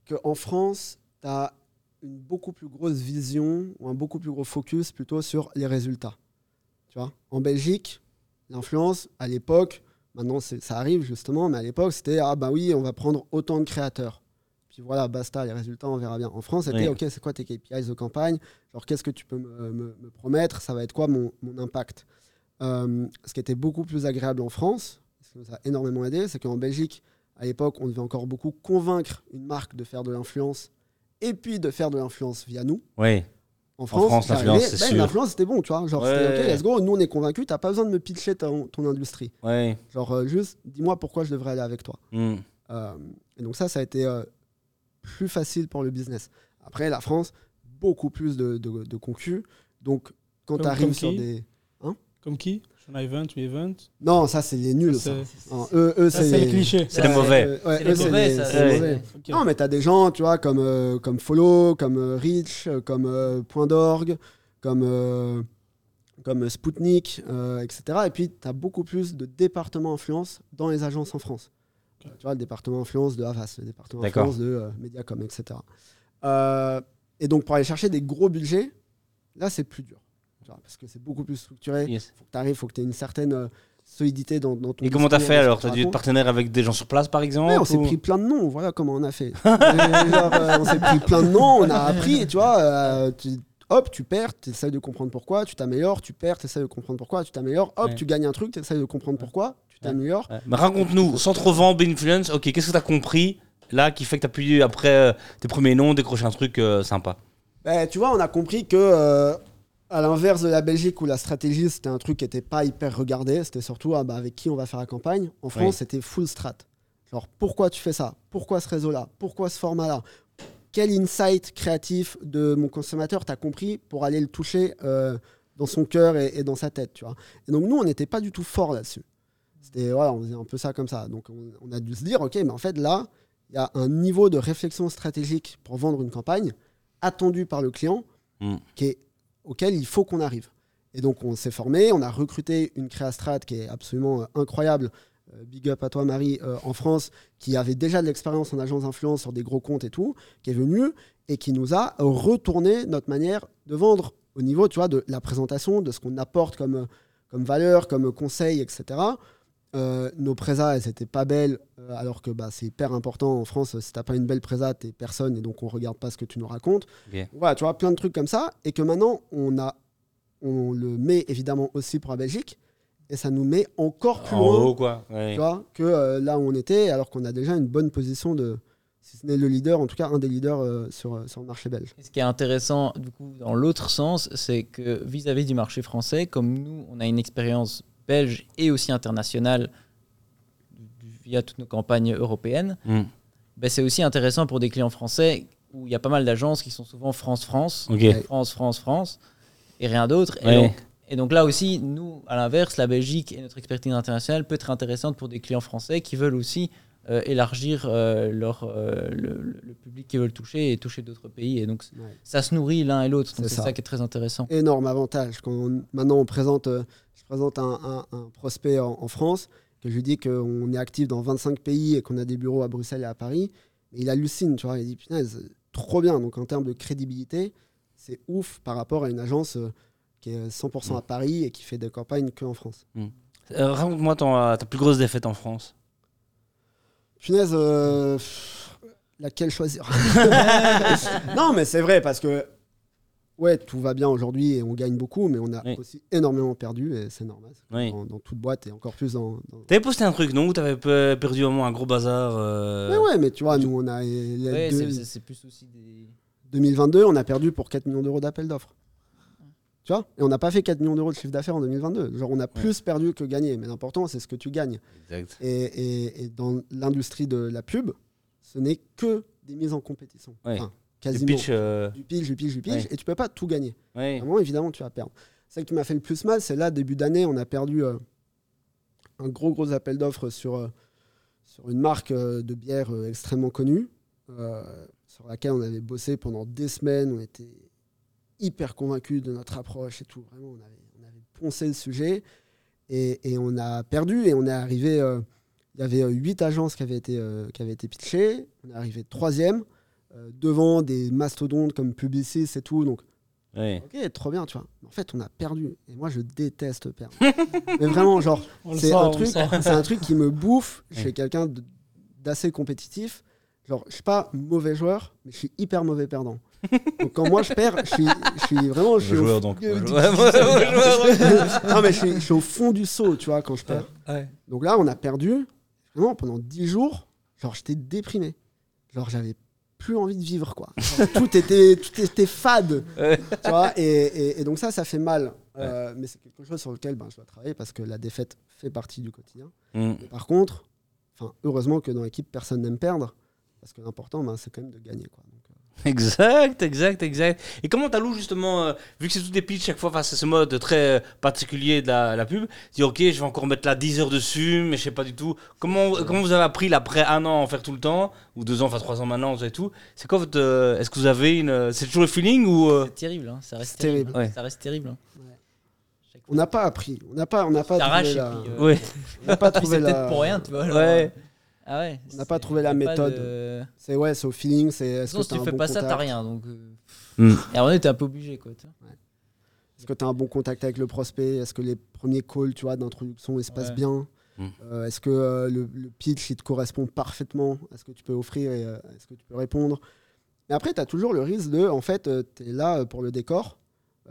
qu'en France, tu as une beaucoup plus grosse vision ou un beaucoup plus gros focus plutôt sur les résultats. Tu vois? En Belgique, l'influence, à l'époque, maintenant ça arrive justement, mais à l'époque, c'était Ah bah oui, on va prendre autant de créateurs. Puis voilà, basta, les résultats, on verra bien. En France, c'était. Ok, c'est quoi tes KPIs de campagne? Genre, qu'est-ce que tu peux me, me- me promettre? Ça va être quoi mon, mon impact? Euh, Ce qui était beaucoup plus agréable en France, ce qui nous a énormément aidé, c'est qu'en Belgique, à l'époque, on devait encore beaucoup convaincre une marque de faire de l'influence et puis de faire de l'influence via nous. Oui. En France, France, j'arrivais, l'influence, c'est ben, sûr. L'influence, c'était bon, tu vois. Genre, c'était. OK, let's go, nous, on est convaincus, t'as pas besoin de me pitcher ton, ton industrie. Ouais. Genre, euh, juste, dis-moi pourquoi je devrais aller avec toi. Hmm. Euh, et donc ça, ça a été euh, plus facile pour le business. Après, la France, beaucoup plus de, de, de concus. Donc, quand tu arrives sur des... Comme qui? Event, Event Non, ça, c'est les nuls, ça. C'est Non, eux, c'est les clichés. C'est les mauvais. ouais, C'est mauvais. Non, mais tu as des gens, tu vois, comme, euh, comme Follow, comme euh, Reach, euh, comme euh, Point d'orgue, comme, euh, comme Spoutnik, euh, etc. Et puis, tu as beaucoup plus de départements influence dans les agences en France. Tu vois, le département influence de Havas, le département influence de euh, Mediacom, etc. Euh, et donc, pour aller chercher des gros budgets, là, c'est plus dur. Tu vois, parce que c'est beaucoup plus structuré. Yes. faut que tu arrives, faut que tu aies une certaine, euh, solidité dans, dans ton Et comment t'as fait alors tu T'as dû être partenaire avec des gens sur place par exemple Ouais, on s'est pris plein de noms, voilà comment on a fait. Et genre, euh, on s'est pris plein de noms, on a appris, tu vois, euh, tu- hop, tu perds, tu essaies de comprendre pourquoi, tu t'améliores, tu perds, tu essaies de comprendre pourquoi, tu t'améliores, hop, Ouais. tu gagnes un truc, tu essaies de comprendre pourquoi, tu t'améliores. Ouais. Mais raconte-nous, sans trop vendre Influence, ok, qu'est-ce que t'as compris là qui fait que t'as pu, après euh, tes premiers noms, décrocher un truc sympa? Ben, tu vois, on a compris que, euh, à l'inverse de la Belgique où la stratégie c'était un truc qui n'était pas hyper regardé, c'était surtout ah, bah, avec qui on va faire la campagne. En France, Oui. c'était full strat. Genre, pourquoi tu fais ça? Pourquoi ce réseau-là? Pourquoi ce format-là? Quel insight créatif de mon consommateur t'as compris pour aller le toucher euh, dans son cœur et, et dans sa tête, tu vois? Et donc, nous, on n'était pas du tout fort là-dessus. C'était, voilà, on faisait un peu ça comme ça. Donc, on, on a dû se dire, ok, mais en fait, là, il y a un niveau de réflexion stratégique pour vendre une campagne attendu par le client Mm. qui est, auquel il faut qu'on arrive. Et donc, on s'est formé, on a recruté une créastrat qui est absolument euh, incroyable. Euh, big up à toi, Marie, euh, en France, qui avait déjà de l'expérience en agence d'influence sur des gros comptes et tout, qui est venue et qui nous a retourné notre manière de vendre au niveau, tu vois, de la présentation, de ce qu'on apporte comme, comme valeur, comme conseil, etc. Euh, nos présas, elles n'étaient pas belles, euh, alors que bah, c'est hyper important en France. Si t'as pas une belle présa, t'es personne et donc on regarde pas ce que tu nous racontes. Voilà, tu vois, plein de trucs comme ça. Et que maintenant, on, a, on le met évidemment aussi pour la Belgique. Et ça nous met encore plus En loin haut quoi. Ouais. tu vois, que euh, là où on était, alors qu'on a déjà une bonne position de, si ce n'est le leader, en tout cas un des leaders euh, sur, sur le marché belge. Et ce qui est intéressant, du coup, dans l'autre sens, c'est que vis-à-vis du marché français, comme nous, on a une expérience belge et aussi internationale du- via toutes nos campagnes européennes, Mm. ben, c'est aussi intéressant pour des clients français où il y a pas mal d'agences qui sont souvent France-France, Ok. France, France, France, et rien d'autre. Et, donc, et donc là aussi, nous, à l'inverse, la Belgique et notre expertise internationale peut être intéressante pour des clients français qui veulent aussi euh, élargir euh, leur, euh, le, le- public qu'ils veulent toucher et toucher d'autres pays. Et donc, Ouais. ça se nourrit l'un et l'autre. Donc C'est c'est ça. ça. qui est très intéressant. Énorme avantage. Quand on- maintenant on présente, euh, je présente un, un- un prospect en, en France, que je lui dis qu'on est actif dans 25 pays et qu'on a des bureaux à Bruxelles et à Paris, et il hallucine, tu vois, il dit punaise, trop bien. Donc en termes de crédibilité, c'est ouf par rapport à une agence euh, qui est 100% à Paris et qui fait des campagnes que en France. Euh, Raconte-moi ta plus grosse défaite en France. Punaise, euh, laquelle choisir Non, mais c'est vrai parce que ouais, tout va bien aujourd'hui et on gagne beaucoup, mais on a Oui. aussi énormément perdu et c'est normal. C'est Oui. Dans, dans toute boîte et encore plus dans. dans- T'avais posté un truc, non Où t'avais pe- perdu au moins un gros bazar euh, Mais ouais, mais tu vois, nous on a les Ouais, deux- c'est- c'est c'est plus aussi des. 2022, on a perdu pour 4 millions d'euros d'appel d'offres. Tu vois Et on n'a pas fait 4 millions d'euros de chiffre d'affaires en 2022. Genre, on a plus perdu que gagné. Mais l'important, c'est ce que tu gagnes. Exact. Et, et- et dans l'industrie de la pub, ce n'est que des mises en compétition. Ouais. Enfin, Du quasiment. pitch. euh, Du pitch, du pitch, du pitch. Ouais. Et tu peux pas tout gagner. ouais. À un moment, évidemment, tu vas perdre. Celle qui m'a fait le plus mal, c'est là, début d'année, on a perdu euh, un gros, gros appel d'offres sur, euh, sur une marque de bière extrêmement connue, sur laquelle on avait bossé pendant des semaines. On était hyper convaincus de notre approche et tout. Vraiment, on avait, on avait poncé le sujet et, et on a perdu et on est arrivé. euh, il y avait euh, huit agences qui avaient été, euh, qui avaient été pitchées. On est arrivé troisième euh, devant des mastodontes comme Publicis et tout. Donc. Ok, trop bien, tu vois. Mais En fait, on a perdu. Et moi, je déteste perdre. Mais vraiment, genre, c'est un truc, un truc qui me bouffe. Je suis quelqu'un d'assez compétitif. Genre, je suis pas mauvais joueur, mais je suis hyper mauvais perdant. Donc quand moi je perds, je suis, je suis vraiment, je suis au- joueur, donc. Non mais je suis, je suis au fond du saut, tu vois, quand je perds. Ouais. Donc là, on a perdu vraiment pendant 10 jours. Genre, j'étais déprimé. Genre, j'avais plus envie de vivre, quoi. Genre, tout, était, tout était fade. Ouais. Tu vois, et, et- et donc ça, ça fait mal. Euh, mais c'est quelque chose sur lequel ben, je dois travailler parce que la défaite fait partie du quotidien. Mm. Mais par contre, heureusement que dans l'équipe, personne n'aime perdre. Parce que l'important, ben, c'est quand même de gagner, quoi. Euh, Exact, exact, exact. Et comment t'alloues justement, euh, vu que c'est tout des pitchs chaque fois face à ce mode très euh, particulier de la, la pub, tu dis ok, je vais encore mettre là 10 heures dessus, mais je sais pas du tout. Comment, comment vous avez appris là, après un an en faire tout le temps, ou deux ans, enfin trois ans maintenant, vous avez tout C'est quoi votre. euh, Est-ce que vous avez une. euh, C'est toujours le feeling ou. euh, C'est terrible, hein, ça reste C'est terrible. terrible. Ouais. Ça reste terrible. hein. Chaque on n'a pas appris. On n'a pas, on n'a pas T'arraches trouvé et la, puis, euh, on n'a pas trouvé c'est la- peut-être pour rien, tu vois. genre, Ouais. Ah ouais. On n'a pas trouvé la méthode. de- C'est ouais, c'est au feeling. C'est si tu un fais bon pas ça, t'as contact rien. Donc, Mm. Et on était un peu obligé, quoi. vois. Est-ce que tu as un bon contact avec le prospect? Est-ce que les premiers calls tu vois, d'introduction ils se passent Ouais. bien? Mm. Euh, Est-ce que euh, le, le pitch il te correspond parfaitement? À ce que tu peux offrir et euh, à ce que tu peux répondre? Mais après, tu as toujours le risque de, en fait, tu es là euh, pour le décor,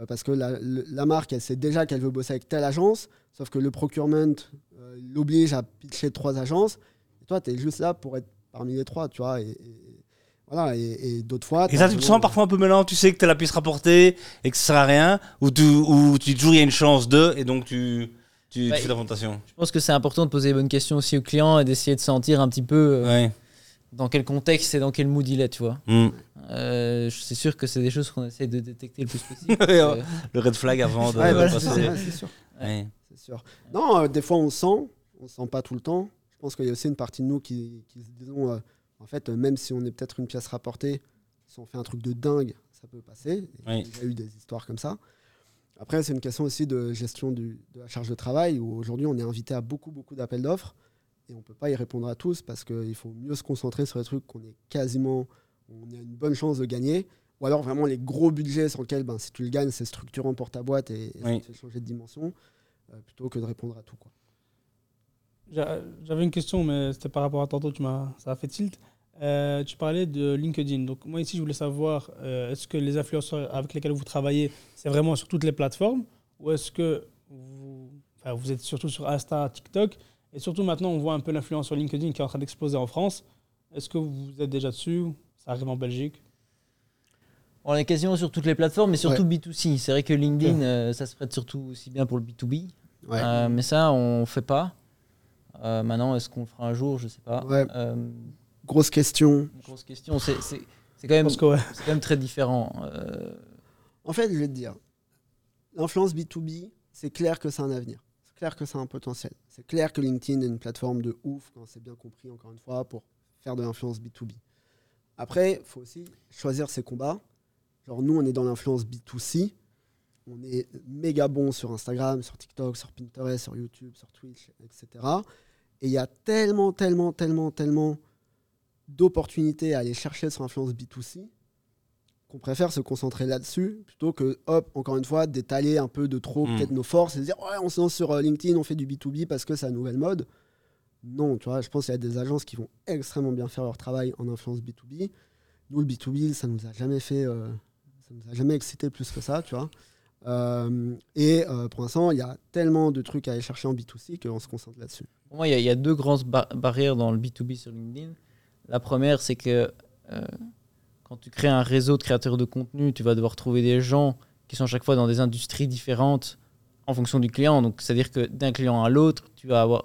parce que la, marque, elle sait déjà qu'elle veut bosser avec telle agence, sauf que le procurement euh, l'oblige à pitcher trois agences, et toi, tu es juste là pour être parmi les trois, tu vois. Et, et- voilà, et, et d'autres fois... Et ça, tu te sens parfois un peu mêlant, tu sais que tu la puisse rapporter et que ça sert à rien, ou tu, ou tu dis toujours il y a une chance de, et donc tu, tu, tu Bah, fais la présentation. Je pense que c'est important de poser les bonnes questions aussi aux clients et d'essayer de sentir un petit peu euh, Ouais. dans quel contexte et dans quel mood il est, tu vois. Mm. Euh, c'est sûr que c'est des choses qu'on essaie de détecter le plus possible. Euh, Le red flag avant de, Ouais, bah, passer. c'est sûr. Ouais. Sûr. Non, euh, des fois on sent, on sent pas tout le temps. Je pense qu'il y a aussi une partie de nous qui, qui se disons, euh, en fait, même si on est peut-être une pièce rapportée, si on fait un truc de dingue, ça peut passer. Il y a eu des histoires comme ça. Après, c'est une question aussi de gestion du- de la charge de travail, où aujourd'hui on est invité à beaucoup, beaucoup d'appels d'offres, et on peut pas y répondre à tous, parce qu'il faut mieux se concentrer sur les trucs qu'on est quasiment, on a une bonne chance de gagner, ou alors vraiment les gros budgets sur lesquels, ben, si tu le gagnes, c'est structurant pour ta boîte et, et ça te fait changer de dimension, euh, plutôt que de répondre à tout. Quoi. J'a- J'avais une question, mais c'était par rapport à tantôt, tu m'as, ça a fait tilt. Euh, tu parlais de LinkedIn. Donc, moi, ici, je voulais savoir euh, est-ce que les influenceurs avec lesquels vous travaillez, c'est vraiment sur toutes les plateformes? Ou est-ce que vous, enfin, vous êtes surtout sur Insta, TikTok? Et surtout, maintenant, on voit un peu l'influence sur LinkedIn qui est en train d'exploser en France. Est-ce que vous êtes déjà dessus Ça arrive en Belgique? On est quasiment sur toutes les plateformes, mais surtout B2C. C'est vrai que LinkedIn, euh, ça se prête surtout aussi bien pour le B2B. Ouais. Euh, mais ça, on fait pas. Euh, maintenant, est-ce qu'on le fera un jour? Je sais pas. Ouais. Euh, Grosse question. grosse question. C'est c'est- c'est quand, même- que, ouais. quand même très différent. Euh, En fait, je vais te dire, l'influence B2B, c'est clair que c'est un avenir. C'est clair que c'est un potentiel. C'est clair que LinkedIn est une plateforme de ouf, quand c'est bien compris, encore une fois, pour faire de l'influence B2B. Après, il faut aussi choisir ses combats. Genre, nous, on est dans l'influence B2C. On est méga bon sur Instagram, sur TikTok, sur Pinterest, sur YouTube, sur Twitch, etc. Et il y a tellement, tellement, tellement, tellement d'opportunités à aller chercher sur l'influence B2C qu'on préfère se concentrer là-dessus plutôt que, hop, encore une fois, d'étaler un peu de trop Mm. peut-être nos forces et de dire, ouais, on se lance sur euh, LinkedIn, on fait du B2B parce que c'est la nouvelle mode. Non, tu vois, je pense qu'il y a des agences qui vont extrêmement bien faire leur travail en influence B2B. Nous, le B2B, ça nous a jamais fait, euh, ça nous a jamais excité plus que ça, tu vois. Euh, et euh, pour l'instant, il y a tellement de trucs à aller chercher en B2C qu'on se concentre là-dessus. Pour moi, il y, a- il y a deux grandes ba- barrières dans le B2B sur LinkedIn. La première, c'est que euh, quand tu crées un réseau de créateurs de contenu, tu vas devoir trouver des gens qui sont à chaque fois dans des industries différentes en fonction du client. Donc, c'est-à-dire que d'un client à l'autre, tu vas avoir,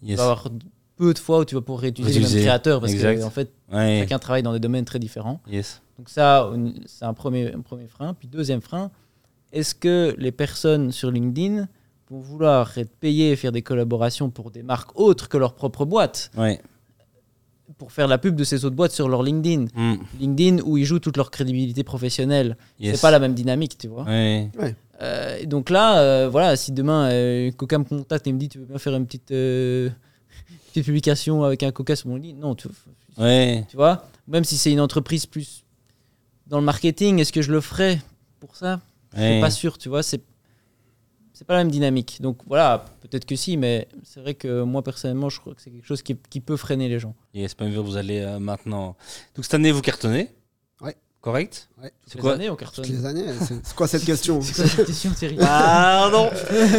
tu Yes. vas avoir peu de fois où tu vas pouvoir réutiliser les mêmes créateurs parce exact. que en fait, Ouais. chacun travaille dans des domaines très différents. Yes. Donc ça, c'est un premier, un premier frein. Puis deuxième frein, est-ce que les personnes sur LinkedIn vont vouloir être payées et faire des collaborations pour des marques autres que leur propre boîte Ouais. pour faire la pub de ces autres boîtes sur leur LinkedIn Mm. LinkedIn où ils jouent toute leur crédibilité professionnelle. Yes. C'est pas la même dynamique, tu vois. Ouais. Euh, et donc là, euh, voilà, si demain euh, Coca me contacte et me dit tu veux bien faire une petite, euh, petite publication avec un Coca sur mon LinkedIn, non, tu, Ouais. tu vois? Même si c'est une entreprise plus dans le marketing, est-ce que je le ferais pour ça? Ouais. pas sûr, tu vois. C'est c'est pas la même dynamique. Donc voilà, peut-être que si, mais c'est vrai que moi personnellement, je crois que c'est quelque chose qui, qui peut freiner les gens. Yes, pas vous allez euh, maintenant. Donc cette année, vous cartonnez Ouais. Correct Ouais. C'est quoi années, on cartonne. Toutes les années, c'est quoi cette question C'est quoi cette question, Thierry Pardon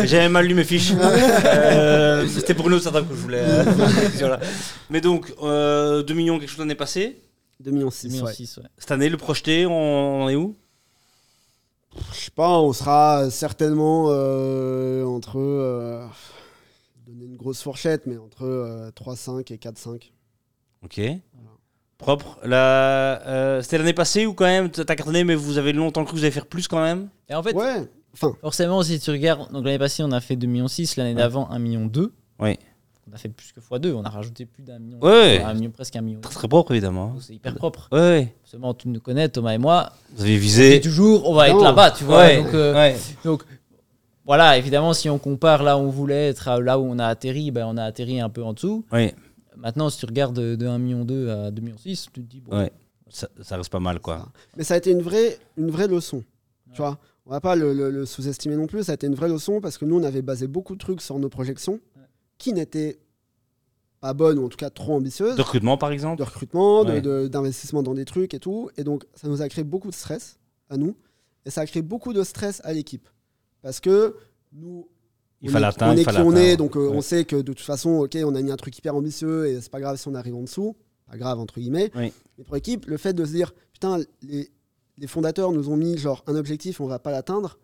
J'avais mal lu mes fiches. Euh, C'était pour une autre startup que je voulais. euh. Mais donc, euh, 2 millions quelque chose l'année passée. 2 millions C'est 6, million ouais. six, ouais. Cette année, le projeté, on, on est où? Je sais pas, on sera certainement euh, entre. Euh, donner une grosse fourchette, mais entre euh, 3,5 et 4,5. Ok. Propre. La, euh, C'était l'année passée ou quand même T'as cartonné, mais vous avez longtemps cru que vous allez faire plus quand même? Et en fait, Ouais, enfin, forcément, si tu regardes, donc l'année passée, on a fait 2,6 millions, l'année Ouais. d'avant, 1,2 million. Oui. On a fait plus que x2, on a rajouté plus d'un million. Ouais. Un million, presque un million. Très, très propre, évidemment. C'est hyper propre. Ouais. Seulement, tu nous connais, Thomas et moi. Vous avez Et visé. toujours, on va être là-bas, tu vois. Ouais. Donc, euh, ouais. donc, voilà, évidemment, si on compare là où on voulait être à là où on a atterri, ben, on a atterri un peu en dessous. Ouais. Maintenant, si tu regardes de, de 1,2 million à 2,6 millions, tu te dis, bon, Ouais. Ça, ça reste pas mal, quoi. mais ça a été une vraie, une vraie leçon. Tu vois, on va pas le, le- le sous-estimer non plus. Ça a été une vraie leçon parce que nous, on avait basé beaucoup de trucs sur nos projections qui n'étaient pas bonnes ou en tout cas trop ambitieuses De recrutement, par exemple de recrutement, de- d'investissement dans des trucs et tout. Et donc, ça nous a créé beaucoup de stress à nous. Et ça a créé beaucoup de stress à l'équipe. Parce que nous, Il on est, atteindre, on il est fallait qui on est, donc euh, Ouais. on sait que de toute façon, ok, on a mis un truc hyper ambitieux et c'est pas grave si on arrive en dessous. Pas grave, entre guillemets. Oui. Mais pour l'équipe, le fait de se dire, putain, les, les fondateurs nous ont mis genre un objectif, on va pas l'atteindre,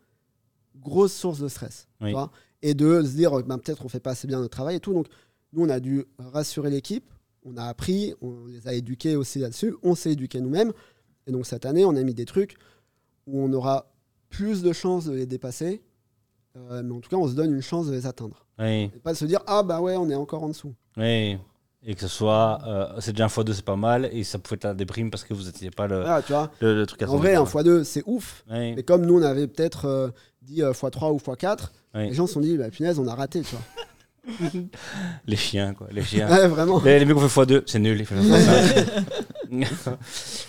grosse source de stress. tu Oui. vois. Et de se dire, ben, peut-être on fait pas assez bien notre travail et tout. Donc, nous, on a dû rassurer l'équipe, on a appris, on les a éduqués aussi là-dessus, on s'est éduqués nous-mêmes. Et donc, cette année, on a mis des trucs où on aura plus de chances de les dépasser. euh, mais en tout cas, on se donne une chance de les atteindre. Oui, Et pas de se dire, ah bah ouais, on est encore en dessous. oui. Et que ce soit, euh, c'est déjà un fois deux, c'est pas mal, et ça pouvait être la déprime parce que vous n'étiez pas le, Voilà, tu vois. le, le truc à En vrai, un x2, c'est ouf. Oui, Mais comme nous, on avait peut-être euh, dit euh, x3 ou x4, oui. les gens se sont dit, bah punaise, on a raté, tu vois. Les chiens, quoi. Les chiens. Ouais, vraiment. Les, les mecs ont fait x2, c'est nul. Ils font x5.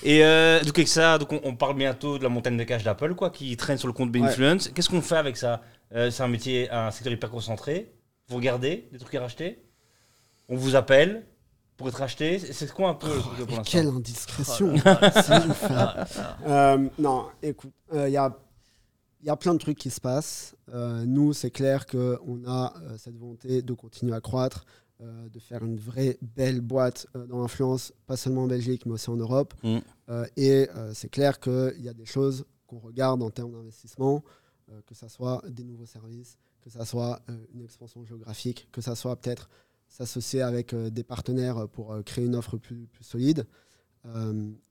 Et euh, donc avec ça, donc on, on parle bientôt de la montagne de cash d'Apple, quoi, qui traîne sur le compte Binfluence. Qu'est-ce qu'on fait avec ça? Euh, C'est un métier, un secteur hyper concentré. Vous regardez des trucs à racheter? On vous appelle pour être acheté. C'est- quoi un peu le truc pour quelle indiscrétion. Oh là là. C'est ouf, hein. Euh, non, écoute, il y, a, y a plein de trucs qui se passent. Euh, nous, c'est clair qu'on a euh, cette volonté de continuer à croître, euh, de faire une vraie belle boîte dans l'influence, pas seulement en Belgique, mais aussi en Europe. Mm. Et c'est clair qu'il y a des choses qu'on regarde en termes d'investissement, que ce soit des nouveaux services, que ce soit une expansion géographique, que ce soit peut-être s'associer avec des partenaires pour créer une offre plus, plus solide.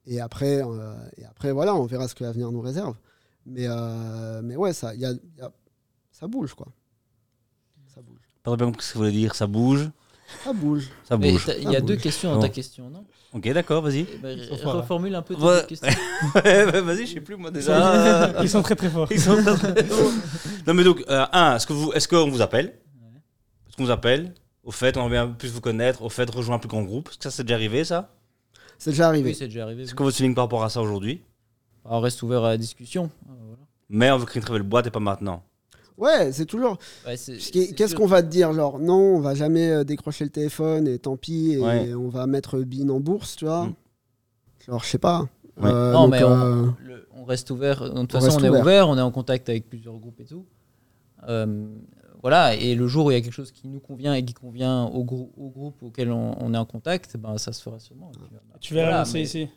Et, après, et après, voilà, on verra ce que l'avenir nous réserve. Mais, euh, mais ouais, ça, y a, y a- ça bouge, quoi. Ça bouge. Pas très bien compris ce que vous voulez dire. Ça bouge. Ça bouge. Ça bouge. il y a deux questions dans ta question, non? Ok, d'accord, vas-y. Là. Reformule un peu tes Ouais. deux questions. Ouais, vas-y, je sais plus moi déjà. Ils sont très très forts. Ils sont très, très forts. non mais donc, euh, un, est-ce que vous, est-ce qu'on vous appelle? Est-ce qu'on vous appelle? Au fait, on aimerait bien plus vous connaître. Au fait, rejoindre un plus grand groupe. Est-ce que ça c'est déjà arrivé ça? C'est déjà arrivé. Oui, c'est déjà arrivé. C'est oui. quoi votre feeling par rapport à ça aujourd'hui? On reste ouvert à la discussion. Voilà. Mais on veut créer une très belle boîte et pas maintenant. Ouais, c'est toujours. Ouais, Qu'est-ce qu'on va te dire Genre, non, on va jamais euh, décrocher le téléphone et tant pis, et Ouais. on va mettre BIN en bourse, tu vois. Mm. Genre, je sais pas. Ouais. Euh, Non, donc, mais on- euh, Le- on reste ouvert. De toute On façon, on est ouvert. ouvert. On est en contact avec plusieurs groupes et tout. Euh, voilà. Et le jour où il y a quelque chose qui nous convient et qui convient au, grou- au groupe auquel on, on est en contact, ben, ça se fera sûrement. Puis, bah, Tu vas voilà, mais- ici.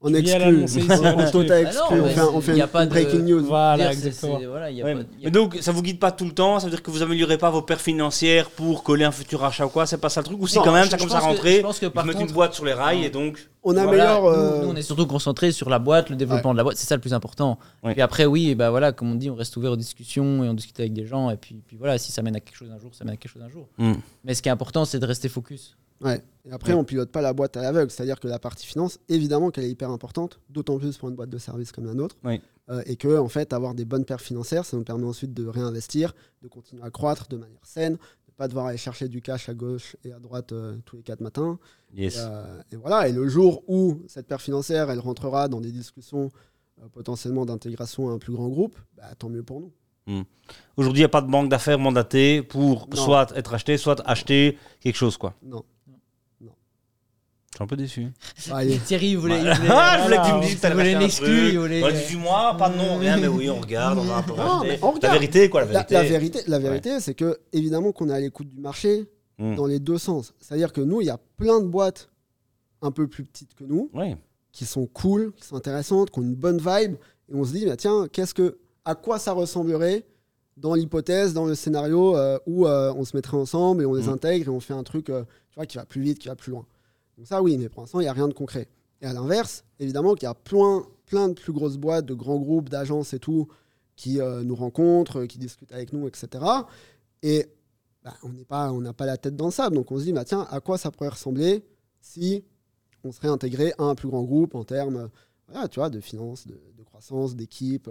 On exclut. On- total Ah non, exclut. On fait, un- on c'est- fait y a une pas de- breaking news. Voilà, Dire, c'est- exactement. c'est- voilà, il y a Ouais. pas- il y a Mais donc, ça vous guide pas tout le temps? Ça veut dire que vous améliorez pas vos paires financières pour coller un futur achat ou quoi? C'est pas ça le truc? Ou si Non, quand même ça je commence à pense que- rentrer je pense que Vous par mettez contre- une boîte sur les rails et donc. On Voilà, améliore. nous, euh, nous, on est surtout concentré sur la boîte, le développement de la boîte, c'est ça le plus important. Ouais. Puis après, oui, et bah voilà, comme on dit, on reste ouvert aux discussions et on discute avec des gens. Et puis, puis voilà, si ça mène à quelque chose un jour, ça mène à quelque chose un jour. Hmm. Mais ce qui est important, c'est de rester focus. Ouais. Et après, Ouais. on pilote pas la boîte à l'aveugle. C'est-à-dire que la partie finance, évidemment qu'elle est hyper importante, d'autant plus pour une boîte de service comme la nôtre. Euh, et que, en fait, avoir des bonnes perfs financières, ça nous permet ensuite de réinvestir, de continuer à croître de manière saine, de pas devoir aller chercher du cash à gauche et à droite euh, tous les quatre matins. Yes. Et, euh, et voilà. Et le jour où cette paire financière, elle rentrera dans des discussions potentiellement d'intégration à un plus grand groupe, bah, tant mieux pour nous. Aujourd'hui, il n'y a pas de banque d'affaires mandatée pour Non. soit être acheté, soit acheter quelque chose quoi. Non. Je suis un peu déçu. Bah, allez. Thierry, vous voulez. Ah, je voulais que tu me dises, il t'allais voulait racheter un l'exclu, truc. il voulait- Ouais, 18 mois, pas de nom, rien, mais oui, on regarde, on va un peu Non, racheter. mais on La regarde. vérité, quoi, la La, vérité. la vérité, la vérité c'est que, évidemment, qu'on est à l'écoute du marché Hmm. dans les deux sens. C'est-à-dire que nous, il y a plein de boîtes un peu plus petites que nous, Ouais. qui sont cool, qui sont intéressantes, qui ont une bonne vibe, et on se dit, bah, tiens, qu'est-ce que, à quoi ça ressemblerait dans l'hypothèse, dans le scénario euh, où euh, on se mettrait ensemble et on les Mhm. intègre et on fait un truc euh, tu vois, qui va plus vite, qui va plus loin. Donc ça, oui, mais pour l'instant, il n'y a rien de concret. Et à l'inverse, évidemment qu'il y a plein, plein de plus grosses boîtes, de grands groupes, d'agences et tout, qui euh, nous rencontrent, qui discutent avec nous, etc. Et bah, on n'est pas, n'a pas la tête dans le sable. Donc on se dit, bah, tiens, à quoi ça pourrait ressembler si on serait intégré à un plus grand groupe en termes euh, de finances, de, de croissance, d'équipe,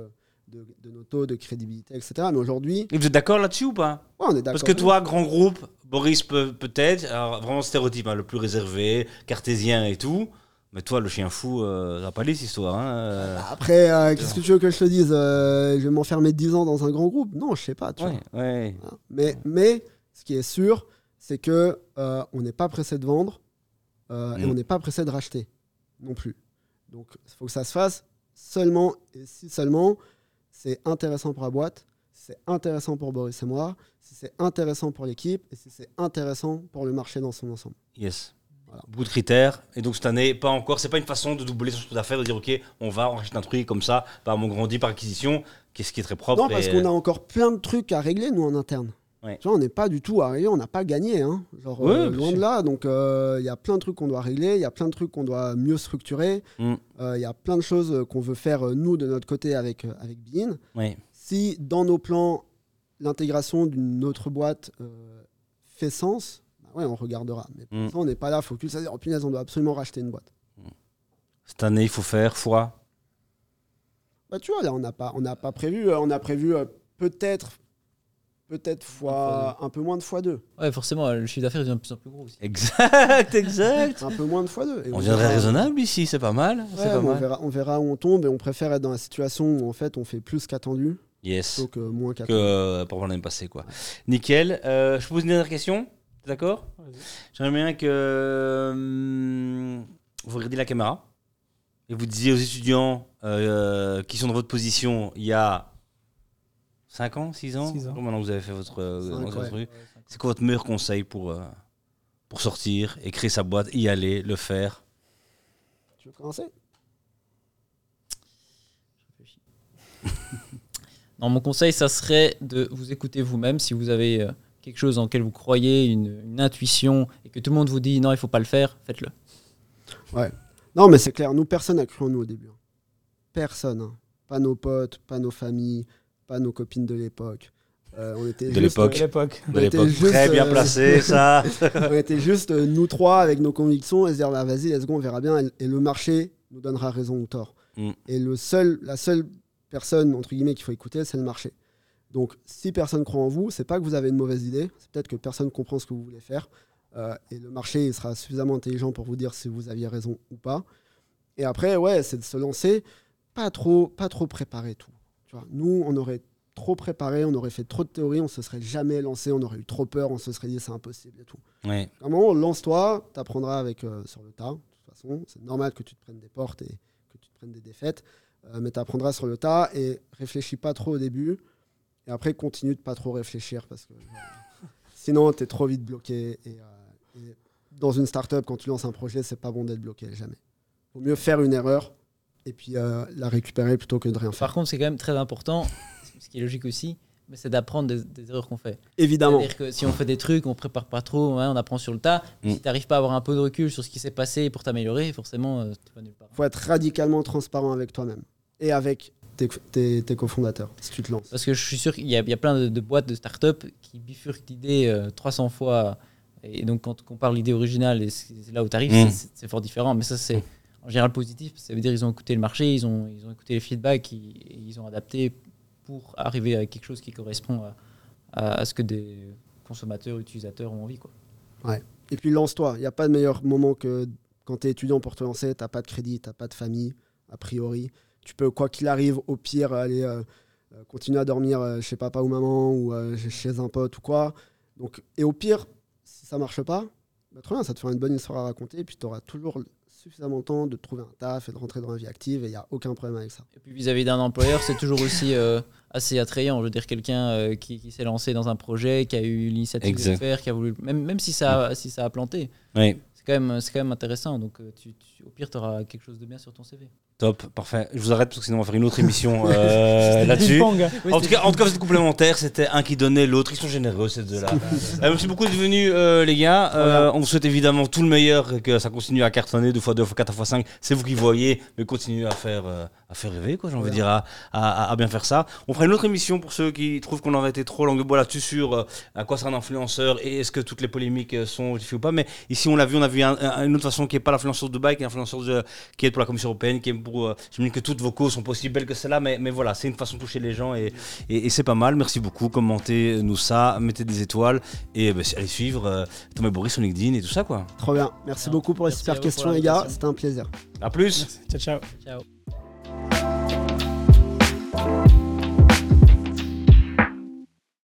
de, de nos taux, de crédibilité, etc. Mais aujourd'hui, Et vous êtes d'accord là-dessus ou pas ouais, on est d'accord. Parce que toi, grand groupe, Boris peut- peut-être, alors vraiment stéréotype, hein, le plus réservé, cartésien et tout. Mais toi, le chien fou, euh, ça va pas aller cette histoire. Hein, euh. Après, euh, qu'est-ce que tu veux que je te dise Euh, Je vais m'enfermer 10 ans dans un grand groupe? Non, je sais pas. Tu vois. Ouais, ouais. Hein. Mais, mais ce qui est sûr, c'est que on n'est pas pressé de vendre et Mm. on n'est pas pressé de racheter non plus. Donc, il faut que ça se fasse seulement et si seulement c'est intéressant pour la boîte, si c'est intéressant pour Boris et moi, si c'est intéressant pour l'équipe et si c'est intéressant pour le marché dans son ensemble. Yes. Voilà. Beaucoup de critères. Et donc cette année, pas encore. C'est pas une façon de doubler son chiffre d'affaires, de dire ok, on va, on rachète un truc comme ça, bah, on grandit par acquisition, qu'est-ce qui est très propre. Non, parce et- qu'on a encore plein de trucs à régler, nous, en interne. Ouais. Vois, on n'est pas du tout arrivé, on n'a pas gagné. Hein. Genre, Ouais, euh, loin de là. Donc, euh, il y a plein de trucs qu'on doit régler, il y a plein de trucs qu'on doit mieux structurer. Mm. Euh, Il y a plein de choses euh, qu'on veut faire, euh, nous, de notre côté, avec, euh, avec Bean. Ouais. Si, dans nos plans, l'intégration d'une autre boîte euh, fait sens, bah ouais, on regardera. Mais pour Mm. on n'est pas là, focus à dire, oh punaise, on doit absolument racheter une boîte. Cette année, il faut faire fois. Bah, tu vois, là, on n'a pas, on pas prévu. euh, on a prévu euh, peut-être, peut-être fois, un peu moins de fois deux. Ouais, forcément, le chiffre d'affaires devient de plus en plus gros aussi. Exact, exact. Un peu moins de fois deux. Et On viendrait verra- raisonnable ici, c'est pas mal. Ouais, pas on, mal. verra, on verra où on tombe et on préfère être dans la situation où en fait on fait plus qu'attendu Yes. plutôt que moins Que qu'attendu. euh, pour l'année passée, quoi. Nickel. Euh, je pose une dernière question. T'es d'accord J'aimerais bien que hum, vous regardiez la caméra et vous disiez aux étudiants euh, qui sont dans votre position il y a 5 ans, 6 ans, Six ans. Comment maintenant vous avez fait votre, euh, votre ouais. C'est quoi votre meilleur conseil pour, euh, pour sortir et créer sa boîte, y aller, le faire? Tu veux commencer? Non, mon conseil, ça serait de vous écouter vous-même. Si vous avez euh, quelque chose en lequel vous croyez, une, une intuition, et que tout le monde vous dit non, il faut pas le faire, faites-le. Non, mais c'est clair, nous personne n'a cru en nous au début. hein. Personne. hein. Pas nos potes, pas nos familles, pas nos copines de l'époque. Euh, on était De juste, l'époque. Juste, Très bien euh, placé, ça. on était juste euh, nous trois avec nos convictions et se dire bah, vas-y, let's go, on verra bien. Et, et le marché nous donnera raison ou tort. Mm. Et le seul, la seule personne, entre guillemets, qu'il faut écouter, c'est le marché. Donc, si personne croit en vous, c'est pas que vous avez une mauvaise idée, c'est peut-être que personne comprend ce que vous voulez faire. Euh, et le marché il sera suffisamment intelligent pour vous dire si vous aviez raison ou pas. Et après, ouais, c'est de se lancer, pas trop, pas trop préparer tout. Tu vois, nous, on aurait trop préparé, on aurait fait trop de théories, on se serait jamais lancé, on aurait eu trop peur, on se serait dit c'est impossible et tout. Ouais. À un moment, lance-toi, tu apprendras avec, euh, sur le tas. De toute façon, c'est normal que tu te prennes des portes et que tu te prennes des défaites, euh, mais tu apprendras sur le tas et réfléchis pas trop au début. Et après, continue de pas trop réfléchir parce que euh, sinon, tu es trop vite bloqué. Et, euh, et dans une startup, quand tu lances un projet, c'est pas bon d'être bloqué, jamais. Vaut mieux faire une erreur et puis euh, la récupérer plutôt que de rien faire. Par contre, c'est quand même très important, ce qui est logique aussi, mais c'est d'apprendre des, des erreurs qu'on fait. Évidemment. C'est-à-dire que si on fait des trucs, on prépare pas trop, ouais, on apprend sur le tas. Mm. Si tu n'arrives pas à avoir un peu de recul sur ce qui s'est passé pour t'améliorer, forcément, euh, tu vas nulle part. faut être radicalement transparent avec toi-même et avec tes, tes- tes cofondateurs si tu te lances. Parce que je suis sûr qu'il y, a- il y a plein de, de boîtes de start-up qui bifurquent l'idée euh, 300 fois. Et donc, quand on compare l'idée originale et là où tu arrives, Mm. c'est c'est fort différent. Mais ça, c'est en général positif. Ça veut dire qu'ils ont écouté le marché, ils ont, ils ont écouté les feedbacks, ils, ils ont adapté pour arriver à quelque chose qui correspond à, à- ce que des consommateurs, utilisateurs ont envie. Quoi. Et puis lance-toi. Il n'y a pas de meilleur moment que quand tu es étudiant pour te lancer. Tu n'as pas de crédit, tu n'as pas de famille, a priori. Tu peux, quoi qu'il arrive, au pire, aller euh, euh, continuer à dormir euh, chez papa ou maman ou euh, chez un pote ou quoi. Donc, et au pire, si ça marche pas, bah, bien, ça te fera une bonne histoire à raconter. Et puis tu auras toujours suffisamment de temps de trouver un taf et de rentrer dans la vie active. Et il n'y a aucun problème avec ça. Et puis vis-à-vis d'un employeur, c'est toujours aussi euh, assez attrayant. Je veux dire, quelqu'un euh, qui, qui s'est lancé dans un projet, qui a eu l'initiative de le faire, qui a voulu, même, même si, ça, a- si ça a planté, Oui. c'est quand, même- c'est quand même intéressant. Donc, euh, tu, tu- au pire, tu auras quelque chose de bien sur ton CV. Top, parfait. Je vous arrête parce que sinon on va faire une autre émission euh, là-dessus. En tout, cas, en tout cas, vous êtes complémentaires. C'était un qui donnait, l'autre. Ils sont généreux, ces deux-là. Euh, merci beaucoup d'être venus, euh, les gars. Voilà. On vous souhaite évidemment tout le meilleur que ça continue à cartonner deux fois deux fois quatre fois cinq. C'est vous qui voyez, mais continuez à faire, à faire rêver, quoi. J'ai envie de dire, à, à- à bien faire ça. On fera une autre émission pour ceux qui trouvent qu'on aurait été trop langue de bois là-dessus sur à quoi sert un influenceur et est-ce que toutes les polémiques sont justifiées ou pas. Mais ici, on l'a vu, on a vu un- un- une autre façon qui est pas l'influenceur de Dubaï, qui est l'influenceur qui est pour la Commission européenne, qui est pour pour. euh, J'imagine que toutes vos causes sont pas aussi belles que celle-là, mais, mais voilà, c'est une façon de toucher les gens et, et, et c'est pas mal. Merci beaucoup. Commentez-nous ça, mettez des étoiles et bah, allez suivre euh, Thomas et Boris sur LinkedIn et tout ça, quoi. Trop bien. Merci beaucoup pour les merci super questions, les gars. C'était un plaisir. À plus! Ciao, ciao. Ciao.